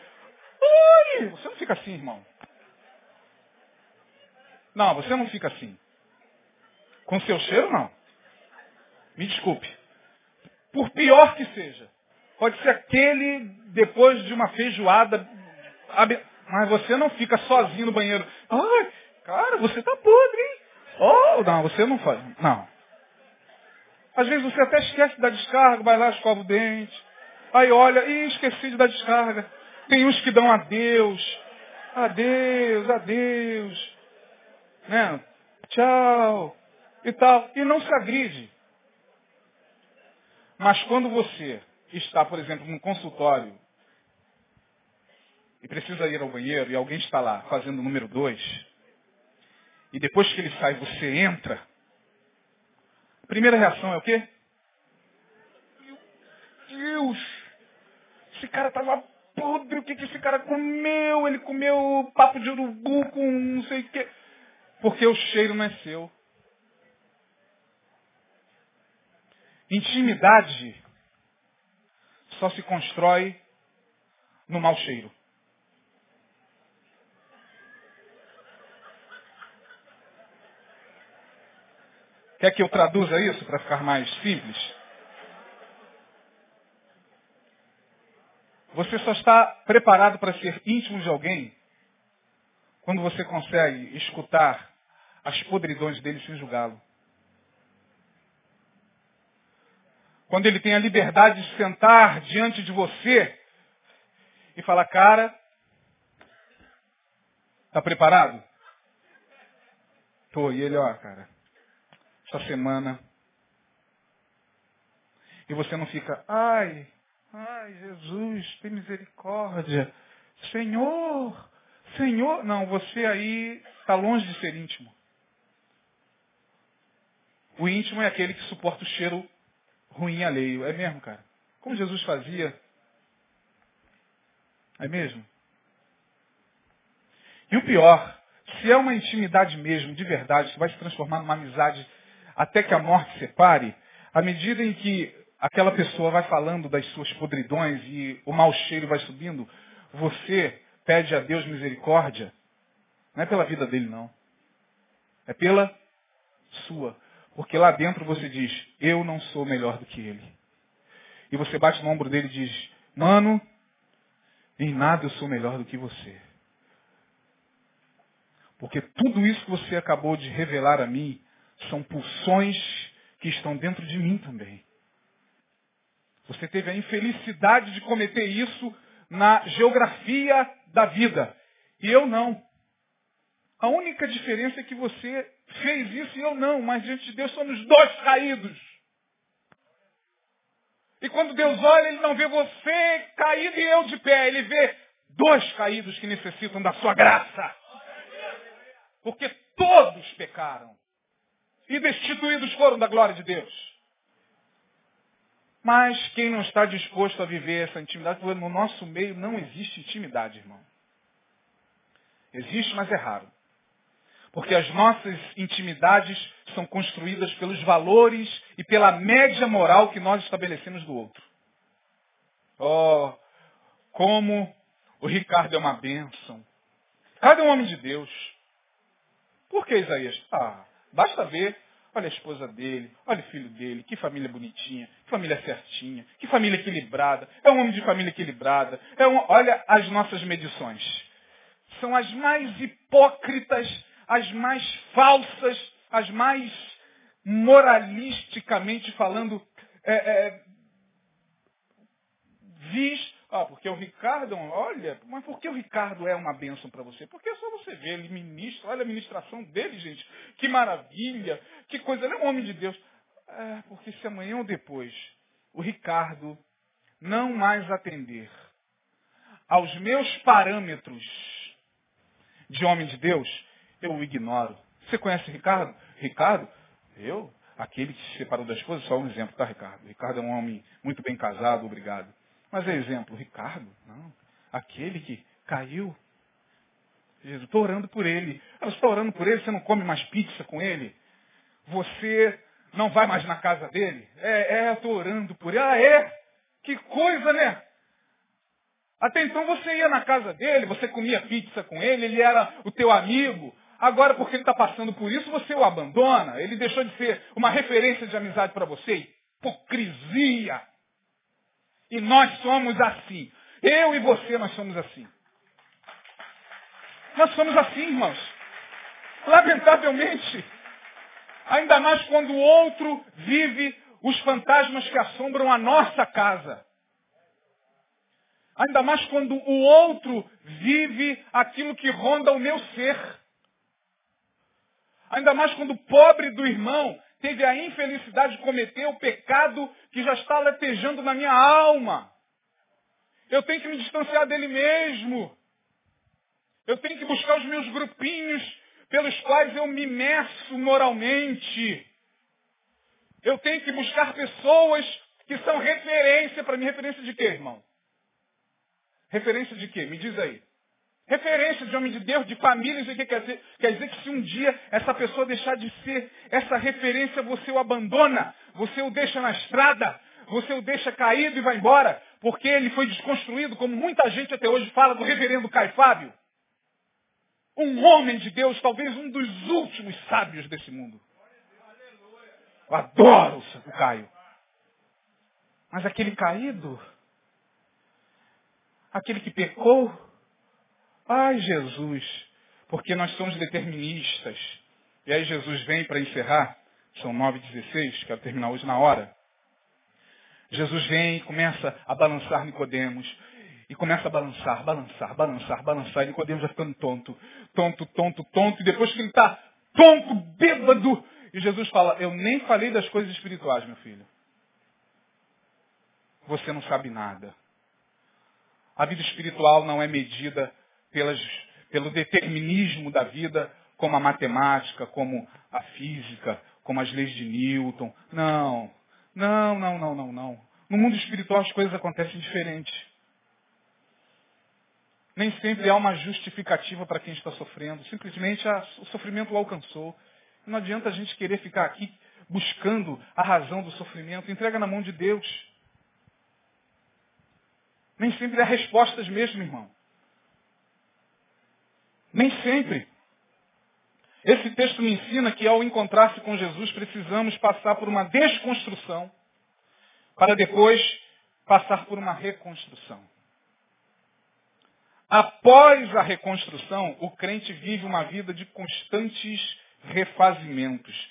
Ai! Você não fica assim, irmão. Não, você não fica assim. Com seu cheiro, não. Me desculpe. Por pior que seja. Pode ser aquele depois de uma feijoada. Mas você não fica sozinho no banheiro. Ai, Cara, você tá podre, hein? Oh, não, você não faz. Não. Às vezes você até esquece da descarga, vai lá, escova o dente. Aí olha, e esqueci de dar descarga. Tem uns que dão adeus. Adeus, adeus. Né? Tchau. E tal. E não se agride. Mas quando você está, por exemplo, num consultório e precisa ir ao banheiro e alguém está lá fazendo o número dois, e depois que ele sai, você entra, a primeira reação é o quê? Meu Deus! Esse cara estava podre, o que, que esse cara comeu? Ele comeu papo de urubu com não sei o quê. Porque o cheiro não é seu. Intimidade só se constrói no mau cheiro. Quer que eu traduza isso para ficar mais simples? Você só está preparado para ser íntimo de alguém quando você consegue escutar as podridões dele sem julgá-lo. Quando ele tem a liberdade de sentar diante de você e falar, cara, está preparado? Tô. E ele, ó, cara, essa semana. E você não fica, ai, ai, Jesus, tem misericórdia. Senhor, Senhor. Não, você aí está longe de ser íntimo. O íntimo é aquele que suporta o cheiro ruim alheio. É mesmo, cara? Como Jesus fazia. É mesmo? E o pior, se é uma intimidade mesmo, de verdade, que vai se transformar numa amizade até que a morte separe, à medida em que aquela pessoa vai falando das suas podridões e o mau cheiro vai subindo, você pede a Deus misericórdia, não é pela vida dele, não. É pela sua. Porque lá dentro você diz, eu não sou melhor do que ele. E você bate no ombro dele e diz, mano, em nada eu sou melhor do que você. Porque tudo isso que você acabou de revelar a mim são pulsões que estão dentro de mim também. Você teve a infelicidade de cometer isso na geografia da vida. E eu não. A única diferença é que você fez isso e eu não, mas diante de Deus somos dois caídos. E quando Deus olha, Ele não vê você caído e eu de pé, Ele vê dois caídos que necessitam da sua graça. Porque todos pecaram. E destituídos foram da glória de Deus. Mas quem não está disposto a viver essa intimidade, no nosso meio não existe intimidade, irmão. Existe, mas é raro. Porque as nossas intimidades são construídas pelos valores e pela média moral que nós estabelecemos do outro. Oh, como o Ricardo é uma bênção. Ricardo é um homem de Deus. Por que Isaías? Ah, basta ver. Olha a esposa dele, olha o filho dele, que família bonitinha, que família certinha, que família equilibrada. É um homem de família equilibrada. É um, olha as nossas medições. São as mais hipócritas, as mais falsas, as mais moralisticamente falando, é, é, ah, porque o Ricardo, olha, mas por que o Ricardo é uma bênção para você? Porque é só você ver, ele ministra, olha a ministração dele, gente. Que maravilha, que coisa, ele é um homem de Deus. É, porque se amanhã ou depois o Ricardo não mais atender aos meus parâmetros de homem de Deus, eu o ignoro. Você conhece Ricardo? Ricardo? Eu? Aquele que se separou da esposa, só um exemplo, tá, Ricardo? Ricardo é um homem muito bem casado, obrigado. Mas é exemplo, Ricardo, não. Aquele que caiu. Jesus, estou orando por ele. Eu estou orando por ele, você não come mais pizza com ele? Você não vai mais na casa dele? É, é, estou orando por ele. Ah, é? Que coisa, né? Até então você ia na casa dele, você comia pizza com ele, ele era o teu amigo. Agora, porque ele está passando por isso, você o abandona. Ele deixou de ser uma referência de amizade para você. Hipocrisia. E nós somos assim. Eu e você, nós somos assim. Nós somos assim, irmãos. Lamentavelmente. Ainda mais quando o outro vive os fantasmas que assombram a nossa casa. Ainda mais quando o outro vive aquilo que ronda o meu ser. Ainda mais quando o pobre do irmão teve a infelicidade de cometer o pecado que já está latejando na minha alma. Eu tenho que me distanciar dele mesmo. Eu tenho que buscar os meus grupinhos pelos quais eu me meço moralmente. Eu tenho que buscar pessoas que são referência para mim. Referência de quê, irmão? Referência de quê? Me diz aí. Referência de homem de Deus, de famílias, o que quer dizer? Quer dizer que se um dia essa pessoa deixar de ser essa referência, você o abandona, você o deixa na estrada, você o deixa caído e vai embora, porque ele foi desconstruído, como muita gente até hoje fala do reverendo Caio Fábio. Um homem de Deus, talvez um dos últimos sábios desse mundo. Eu adoro o Caio. Mas aquele caído, aquele que pecou, Ai, Jesus, porque nós somos deterministas. E aí Jesus vem para encerrar, são 9h16, quero terminar hoje na hora. Jesus vem e começa a balançar Nicodemos. E começa a balançar, balançar, balançar, balançar. E Nicodemos vai ficando tonto, tonto, tonto, tonto. E depois que ele está tonto, bêbado, e Jesus fala, eu nem falei das coisas espirituais, meu filho. Você não sabe nada. A vida espiritual não é medida pelas, pelo determinismo da vida, como a matemática, como a física, como as leis de Newton. Não, não, não, não, não, não. No mundo espiritual as coisas acontecem diferente. Nem sempre há uma justificativa para quem está sofrendo. Simplesmente a, o sofrimento o alcançou. Não adianta a gente querer ficar aqui buscando a razão do sofrimento. Entrega na mão de Deus. Nem sempre há respostas mesmo, irmão. Nem sempre. Esse texto me ensina que ao encontrar-se com Jesus precisamos passar por uma desconstrução para depois passar por uma reconstrução. Após a reconstrução, o crente vive uma vida de constantes refazimentos.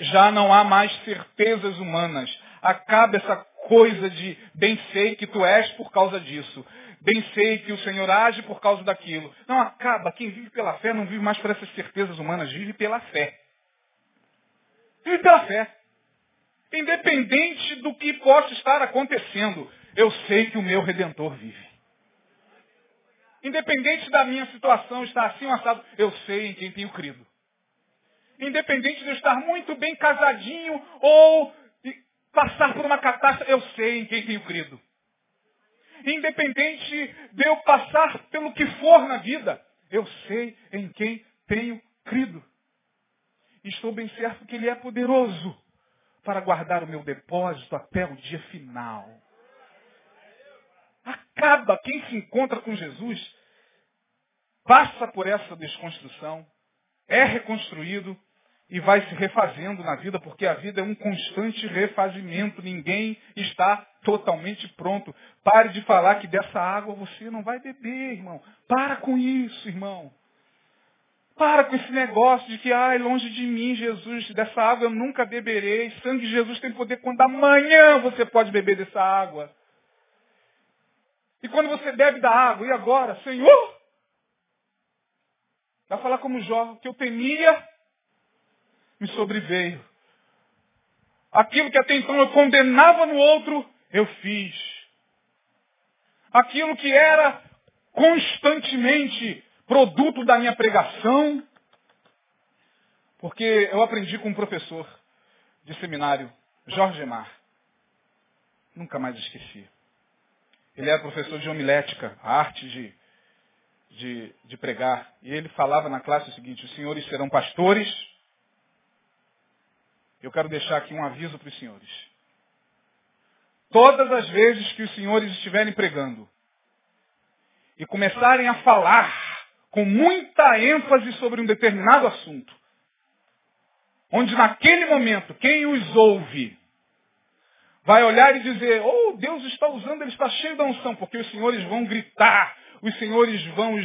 Já não há mais certezas humanas. Acaba essa coisa de bem sei que tu és por causa disso. Bem sei que o Senhor age por causa daquilo. Não acaba. Quem vive pela fé não vive mais por essas certezas humanas, vive pela fé. Vive pela fé. Independente do que possa estar acontecendo, eu sei que o meu Redentor vive. Independente da minha situação estar assim ou assado, eu sei em quem tenho crido. Independente de eu estar muito bem casadinho ou passar por uma catástrofe, eu sei em quem tenho crido. Independente de eu passar pelo que for na vida, eu sei em quem tenho crido. Estou bem certo que Ele é poderoso para guardar o meu depósito até o dia final. Acaba quem se encontra com Jesus, passa por essa desconstrução, é reconstruído e vai se refazendo na vida, porque a vida é um constante refazimento. Ninguém está totalmente pronto. Pare de falar que dessa água você não vai beber, irmão. Para com isso, irmão. Para com esse negócio de que, ai, longe de mim, Jesus, dessa água eu nunca beberei. Sangue de Jesus tem poder quando amanhã você pode beber dessa água. E quando você bebe da água, e agora, Senhor? Vai falar como Jó, que eu temia me sobreveio. Aquilo que até então eu condenava no outro, eu fiz. Aquilo que era constantemente produto da minha pregação, porque eu aprendi com um professor de seminário, Jorge Mar. Nunca mais esqueci. Ele era professor de homilética, a arte de, de, de pregar. E ele falava na classe o seguinte, os senhores serão pastores, eu quero deixar aqui um aviso para os senhores. Todas as vezes que os senhores estiverem pregando e começarem a falar com muita ênfase sobre um determinado assunto, onde naquele momento quem os ouve vai olhar e dizer, oh, Deus está usando, ele está cheio da unção, porque os senhores vão gritar, os senhores vão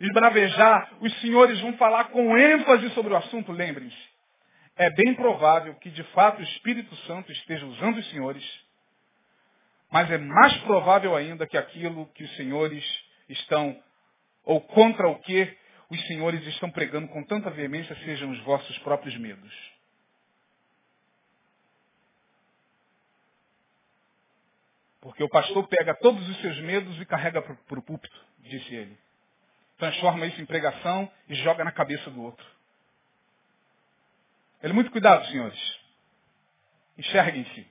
esbravejar, os senhores vão falar com ênfase sobre o assunto, lembrem-se é bem provável que de fato o Espírito Santo esteja usando os senhores, mas é mais provável ainda que aquilo que os senhores estão, ou contra o que os senhores estão pregando com tanta veemência, sejam os vossos próprios medos. Porque o pastor pega todos os seus medos e carrega para o púlpito, disse ele. Transforma isso em pregação e joga na cabeça do outro. Ele muito cuidado, senhores. Enxerguem-se.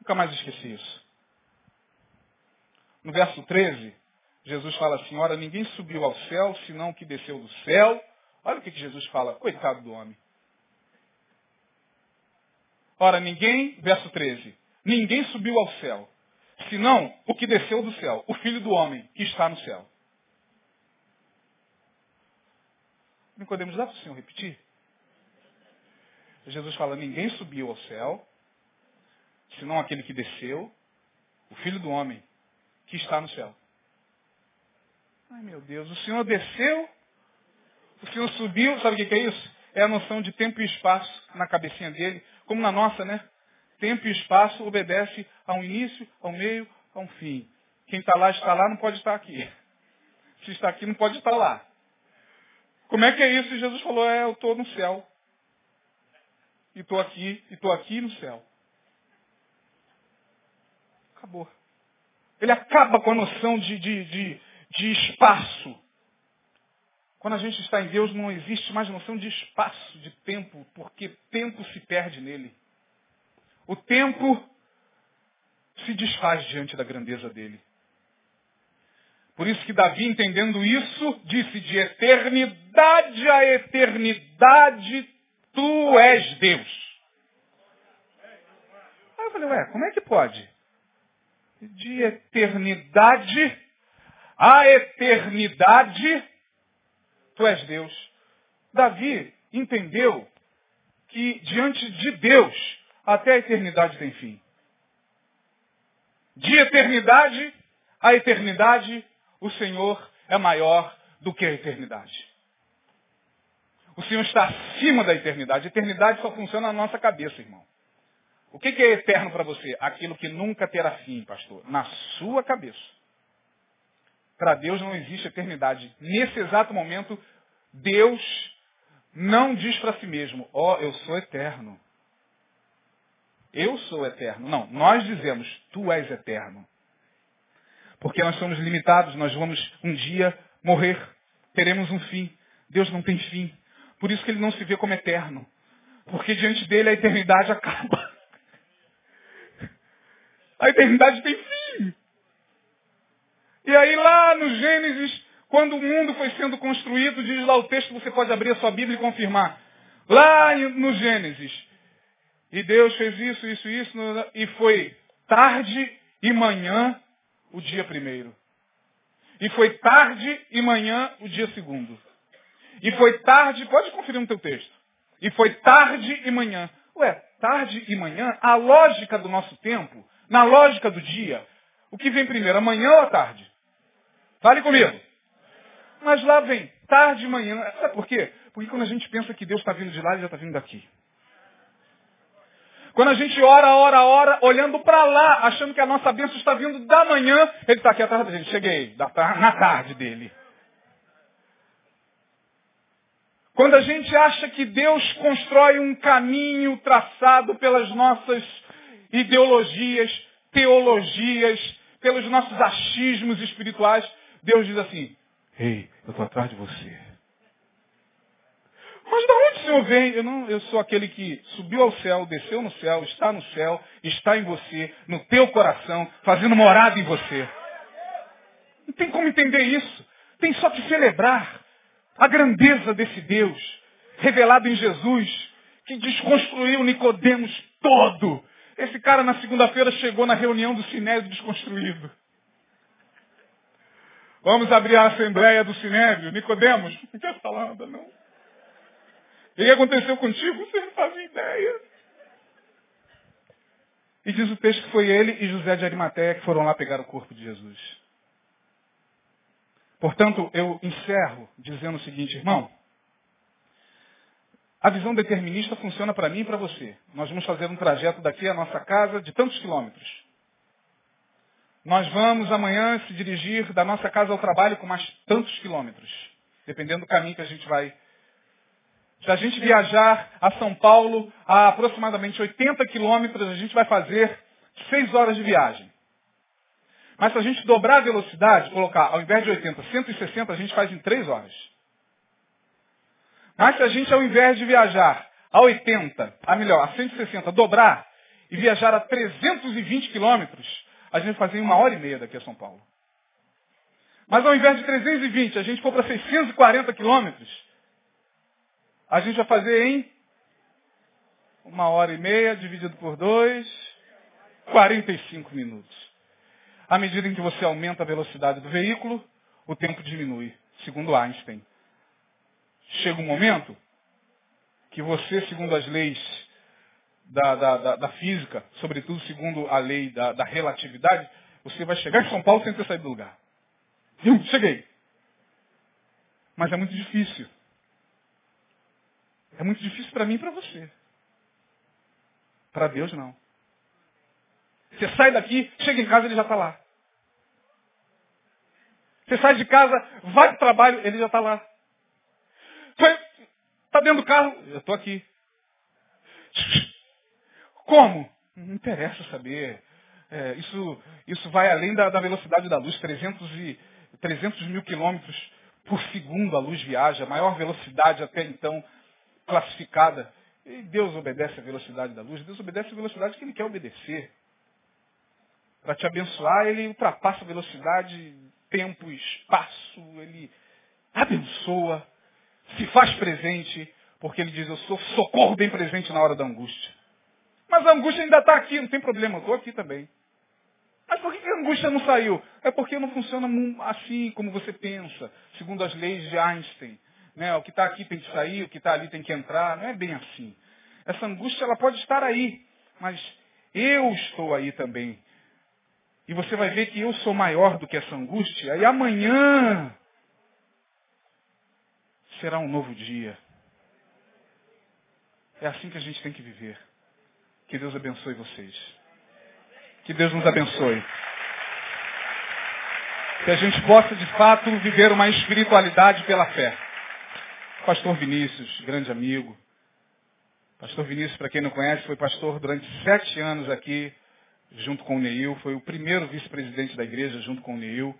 Nunca mais esqueci isso. No verso 13, Jesus fala assim, ora, ninguém subiu ao céu, senão o que desceu do céu. Olha o que Jesus fala, coitado do homem. Ora, ninguém, verso 13, ninguém subiu ao céu, senão o que desceu do céu, o Filho do Homem, que está no céu. Nicodemos, dá para o Senhor repetir? Jesus fala, ninguém subiu ao céu, senão aquele que desceu, o Filho do Homem, que está no céu. Ai meu Deus, o Senhor desceu, o Senhor subiu, sabe o que é isso? É a noção de tempo e espaço na cabecinha dele, como na nossa, né? Tempo e espaço obedece a um início, a um meio, a um fim. Quem está lá está lá, não pode estar aqui. Se está aqui, não pode estar lá. Como é que é isso? E Jesus falou, é, eu estou no céu. E estou aqui, e estou aqui no céu. Acabou. Ele acaba com a noção de, de, de, de espaço. Quando a gente está em Deus, não existe mais noção de espaço, de tempo, porque tempo se perde nele. O tempo se desfaz diante da grandeza dele. Por isso que Davi, entendendo isso, disse de eternidade a eternidade Tu és Deus. Aí eu falei, ué, como é que pode? De eternidade a eternidade, tu és Deus. Davi entendeu que diante de Deus, até a eternidade tem fim. De eternidade a eternidade, o Senhor é maior do que a eternidade. O Senhor está acima da eternidade. A eternidade só funciona na nossa cabeça, irmão. O que é eterno para você? Aquilo que nunca terá fim, pastor. Na sua cabeça. Para Deus não existe eternidade. Nesse exato momento, Deus não diz para si mesmo, ó, oh, eu sou eterno. Eu sou eterno. Não, nós dizemos, tu és eterno. Porque nós somos limitados, nós vamos um dia morrer, teremos um fim. Deus não tem fim. Por isso que ele não se vê como eterno. Porque diante dele a eternidade acaba. A eternidade tem fim. E aí lá no Gênesis, quando o mundo foi sendo construído, diz lá o texto, você pode abrir a sua Bíblia e confirmar. Lá no Gênesis. E Deus fez isso, isso, isso, e foi tarde e manhã o dia primeiro. E foi tarde e manhã o dia segundo. E foi tarde, pode conferir no teu texto. E foi tarde e manhã. Ué, tarde e manhã, a lógica do nosso tempo, na lógica do dia, o que vem primeiro, amanhã ou a tarde? Fale comigo. Mas lá vem, tarde e manhã. Sabe por quê? Porque quando a gente pensa que Deus está vindo de lá, ele já está vindo daqui. Quando a gente ora, ora, ora, olhando para lá, achando que a nossa bênção está vindo da manhã, ele está aqui atrás da gente. Cheguei, na tarde dele. Quando a gente acha que Deus constrói um caminho traçado pelas nossas ideologias, teologias, pelos nossos achismos espirituais, Deus diz assim, ei, eu estou atrás de você. Mas de onde o Senhor vem? Eu, não, eu sou aquele que subiu ao céu, desceu no céu, está no céu, está em você, no teu coração, fazendo morada em você. Não tem como entender isso. Tem só que celebrar a grandeza desse Deus, revelado em Jesus, que desconstruiu Nicodemos todo. Esse cara na segunda-feira chegou na reunião do Sinédrio desconstruído. Vamos abrir a assembleia do Sinédrio. Nicodemos, não quer falar nada não. O que aconteceu contigo? Você não faz ideia. E diz o texto que foi ele e José de Arimateia que foram lá pegar o corpo de Jesus. Portanto, eu encerro dizendo o seguinte, irmão. A visão determinista funciona para mim e para você. Nós vamos fazer um trajeto daqui à nossa casa de tantos quilômetros. Nós vamos amanhã se dirigir da nossa casa ao trabalho com mais tantos quilômetros, dependendo do caminho que a gente vai. Se a gente viajar a São Paulo a aproximadamente 80 quilômetros, a gente vai fazer 6 horas de viagem. Mas se a gente dobrar a velocidade, colocar ao invés de 80, 160, a gente faz em 3 horas. Mas se a gente, ao invés de viajar a 80, a melhor, a 160, dobrar e viajar a 320 quilômetros, a gente vai fazer em uma hora e meia daqui a São Paulo. Mas ao invés de 320, a gente for para 640 quilômetros, a gente vai fazer em uma hora e meia, dividido por dois, 45 minutos. À medida em que você aumenta a velocidade do veículo, o tempo diminui, segundo Einstein. Chega um momento que você, segundo as leis da, da, da, da física, sobretudo segundo a lei da, da, relatividade, você vai chegar em São Paulo sem ter saído do lugar. Eu cheguei. Mas é muito difícil. É muito difícil para mim e para você. Para Deus não. Você sai daqui, chega em casa, ele já está lá. Você sai de casa, vai para o trabalho, ele já está lá. Está dentro do carro, eu estou aqui. Como? Não interessa saber. É, isso, isso vai além da, da, velocidade da luz, 300, e, 300 mil quilômetros por segundo a luz viaja, maior velocidade até então classificada. E Deus obedece a velocidade da luz, Deus obedece a velocidade que Ele quer obedecer. Para te abençoar, Ele ultrapassa velocidade, tempo, espaço, Ele abençoa, se faz presente, Porque ele diz, eu sou socorro bem presente na hora da angústia. Mas a angústia ainda está aqui, não tem problema, eu estou aqui também. Mas por que a angústia não saiu? É porque não funciona assim como você pensa, segundo as leis de Einstein. Né? O que está aqui tem que sair, o que está ali tem que entrar. Não é bem assim. Essa angústia ela pode estar aí, mas eu estou aí também. E você vai ver que eu sou maior do que essa angústia. E amanhã será um novo dia. É assim que a gente tem que viver. Que Deus abençoe vocês. Que Deus nos abençoe. Que a gente possa, de fato, viver uma espiritualidade pela fé. Pastor Vinícius, grande amigo. Pastor Vinícius, para quem não conhece, foi pastor durante sete anos aqui, junto com o Neil. Foi o primeiro vice-presidente da igreja, junto com o Neil.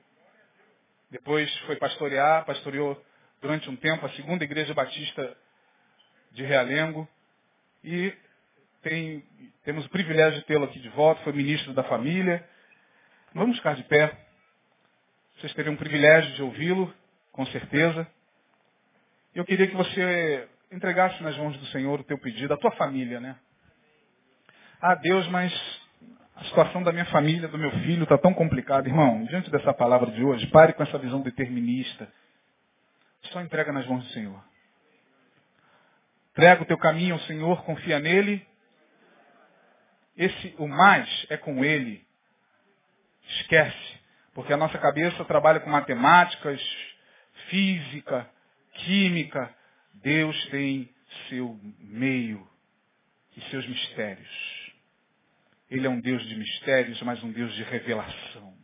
Depois foi pastorear, pastoreou durante um tempo a segunda igreja batista de Realengo. E tem, temos o privilégio de tê-lo aqui de volta, foi ministro da família. Vamos ficar de pé. Vocês teriam o privilégio de ouvi-lo, com certeza. Eu queria que você entregasse nas mãos do Senhor o teu pedido, a tua família, né? Ah, Deus, mas a situação da minha família, do meu filho, está tão complicada. Irmão, diante dessa palavra de hoje, pare com essa visão determinista. Só entrega nas mãos do Senhor. Entrega o teu caminho ao Senhor, confia nele. Esse, o mais é com ele. Esquece. Porque a nossa cabeça trabalha com matemáticas, física, química. Deus tem seu meio e seus mistérios. Ele é um Deus de mistérios, mas um Deus de revelação.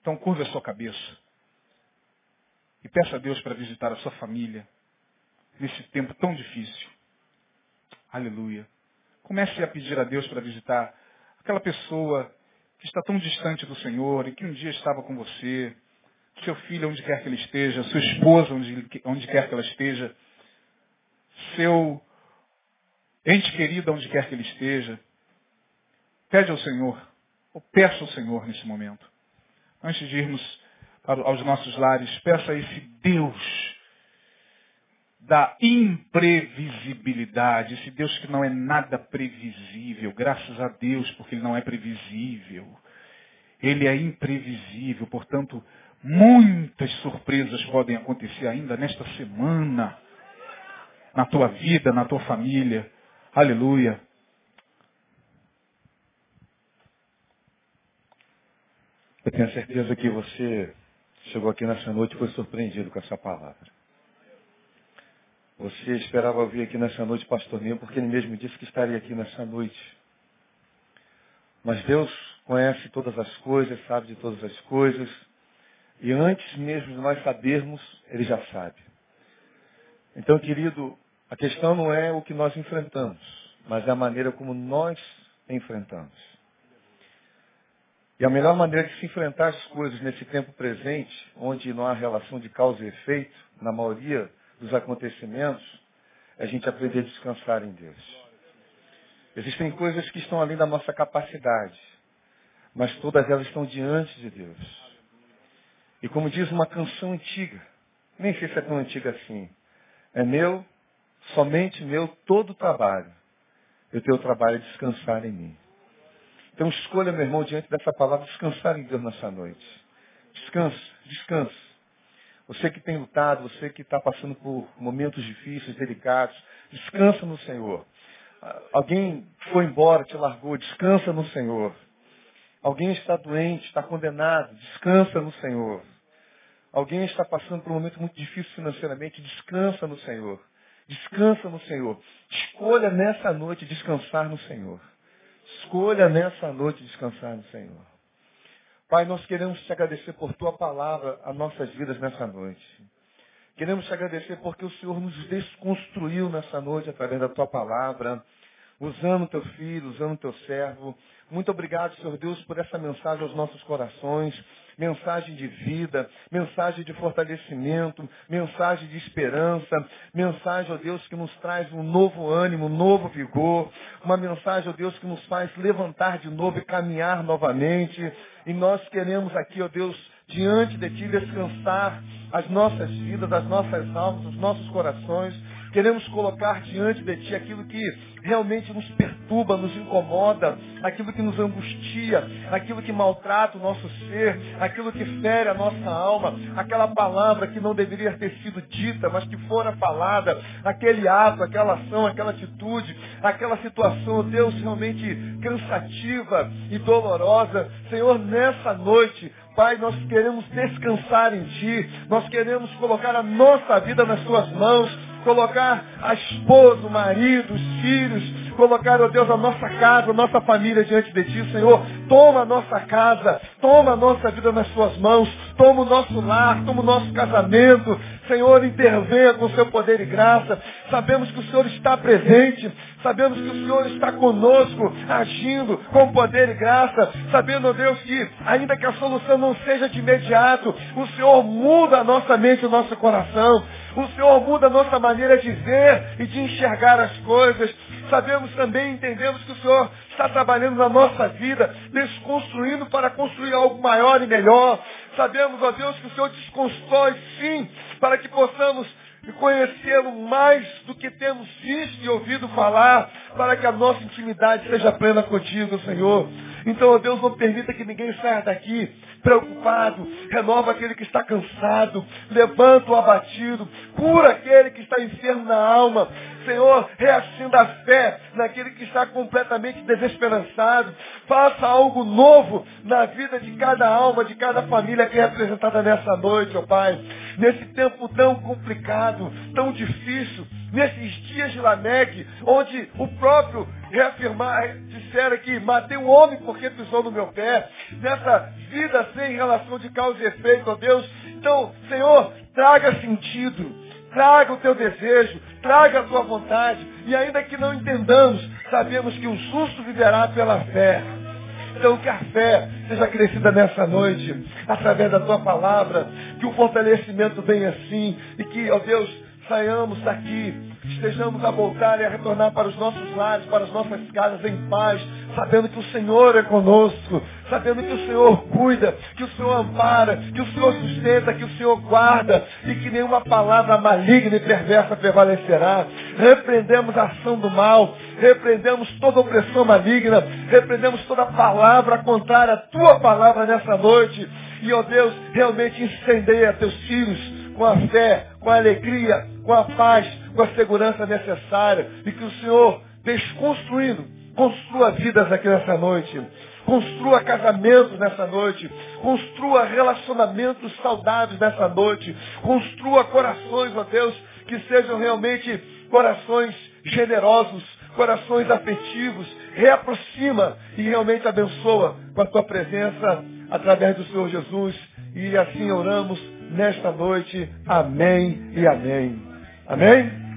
Então curva a sua cabeça. E peça a Deus para visitar a sua família nesse tempo tão difícil. Aleluia. Comece a pedir a Deus para visitar aquela pessoa que está tão distante do Senhor e que um dia estava com você, seu filho onde quer que ele esteja, sua esposa onde, onde quer que ela esteja, seu ente querido onde quer que ele esteja. Pede ao Senhor, ou peça ao Senhor nesse momento. Antes de irmos para, aos nossos lares, peça a esse Deus da imprevisibilidade, esse Deus que não é nada previsível, graças a Deus, porque ele não é previsível. Ele é imprevisível, portanto, muitas surpresas podem acontecer ainda nesta semana, na tua vida, na tua família. Aleluia. Eu tenho certeza que você chegou aqui nessa noite e foi surpreendido com essa palavra. Você esperava vir aqui nessa noite, pastor Nil, porque ele mesmo disse que estaria aqui nessa noite. Mas Deus conhece todas as coisas, sabe de todas as coisas. E antes mesmo de nós sabermos, Ele já sabe. Então, querido, a questão não é o que nós enfrentamos, mas é a maneira como nós enfrentamos. E a melhor maneira de se enfrentar as coisas nesse tempo presente, onde não há relação de causa e efeito, na maioria dos acontecimentos, é a gente aprender a descansar em Deus. Existem coisas que estão além da nossa capacidade, mas todas elas estão diante de Deus. E como diz uma canção antiga, nem sei se é tão antiga assim, é meu, somente meu, todo o trabalho. E o teu trabalho é descansar em mim. Então escolha, meu irmão, diante dessa palavra, descansar em Deus nessa noite. Descanse, descanse. Você que tem lutado, você que está passando por momentos difíceis, delicados, descansa no Senhor. Alguém foi embora, te largou, descansa no Senhor. Alguém está doente, está condenado, descansa no Senhor. Alguém está passando por um momento muito difícil financeiramente, descansa no Senhor. Descansa no Senhor. Escolha nessa noite descansar no Senhor. Escolha nessa noite descansar no Senhor. Pai, nós queremos te agradecer por tua palavra a nossas vidas nessa noite. Queremos te agradecer porque o Senhor nos desconstruiu nessa noite através da tua palavra, usando teu filho, usando teu servo. Muito obrigado, Senhor Deus, por essa mensagem aos nossos corações mensagem de vida, mensagem de fortalecimento, mensagem de esperança, mensagem, ó Deus, que nos traz um novo ânimo, um novo vigor, uma mensagem, ó Deus, que nos faz levantar de novo e caminhar novamente. E nós queremos aqui, ó Deus, diante de Ti descansar as nossas vidas, as nossas almas, os nossos corações, Queremos colocar diante de Ti aquilo que realmente nos perturba, nos incomoda, aquilo que nos angustia, aquilo que maltrata o nosso ser, aquilo que fere a nossa alma, aquela palavra que não deveria ter sido dita, mas que fora falada, aquele ato, aquela ação, aquela atitude, aquela situação, Deus, realmente cansativa e dolorosa. Senhor, nessa noite, Pai, nós queremos descansar em Ti, nós queremos colocar a nossa vida nas Tuas mãos, colocar a esposa, o marido, os filhos, colocar, ó oh Deus, a nossa casa, a nossa família diante de Ti, Senhor. Toma a nossa casa, toma a nossa vida nas Suas mãos, toma o nosso lar, toma o nosso casamento. Senhor, intervenha com o Seu poder e graça. Sabemos que o Senhor está presente, sabemos que o Senhor está conosco, agindo com poder e graça, sabendo, ó Deus, que ainda que a solução não seja de imediato, o Senhor muda a nossa mente e o nosso coração. O Senhor muda a nossa maneira de ver e de enxergar as coisas. Sabemos também, entendemos que o Senhor está trabalhando na nossa vida, desconstruindo para construir algo maior e melhor. Sabemos, ó Deus, que o Senhor desconstrói sim, para que possamos conhecê-lo mais do que temos visto e ouvido falar, para que a nossa intimidade seja plena contigo, Senhor. Então, ó Deus, não permita que ninguém saia daqui preocupado. Renova aquele que está cansado. Levanta o abatido. Cura aquele que está enfermo na alma. Senhor, reacenda a fé naquele que está completamente desesperançado. Faça algo novo na vida de cada alma, de cada família que é representada nessa noite, ó Pai. Nesse tempo tão complicado, tão difícil, nesses dias de Lameque, onde o próprio reafirmar, disseram que matei um homem porque pisou no meu pé, nessa vida sem relação de causa e efeito, ó Deus. Então, Senhor, traga sentido, traga o teu desejo, traga a tua vontade, e ainda que não entendamos, sabemos que o justo viverá pela fé. Então que a fé seja crescida nessa noite, através da tua palavra, que o fortalecimento venha assim, e que, ó Deus, saiamos daqui estejamos a voltar e a retornar para os nossos lares, para as nossas casas em paz, sabendo que o Senhor é conosco, sabendo que o Senhor cuida, que o Senhor ampara, que o Senhor sustenta, que o Senhor guarda e que nenhuma palavra maligna e perversa prevalecerá. Repreendemos a ação do mal, repreendemos toda opressão maligna, repreendemos toda palavra contrária à tua palavra nessa noite. E, ó Deus, realmente incendeia teus filhos com a fé, com a alegria, com a paz, com a segurança necessária. E que o Senhor, desconstruindo, construa vidas aqui nessa noite. Construa casamentos nessa noite. Construa relacionamentos saudáveis nessa noite. Construa corações, ó Deus, que sejam realmente corações generosos, corações afetivos. Reaproxima e realmente abençoa com a tua presença através do Senhor Jesus. E assim oramos nesta noite. Amém e amém. Amém?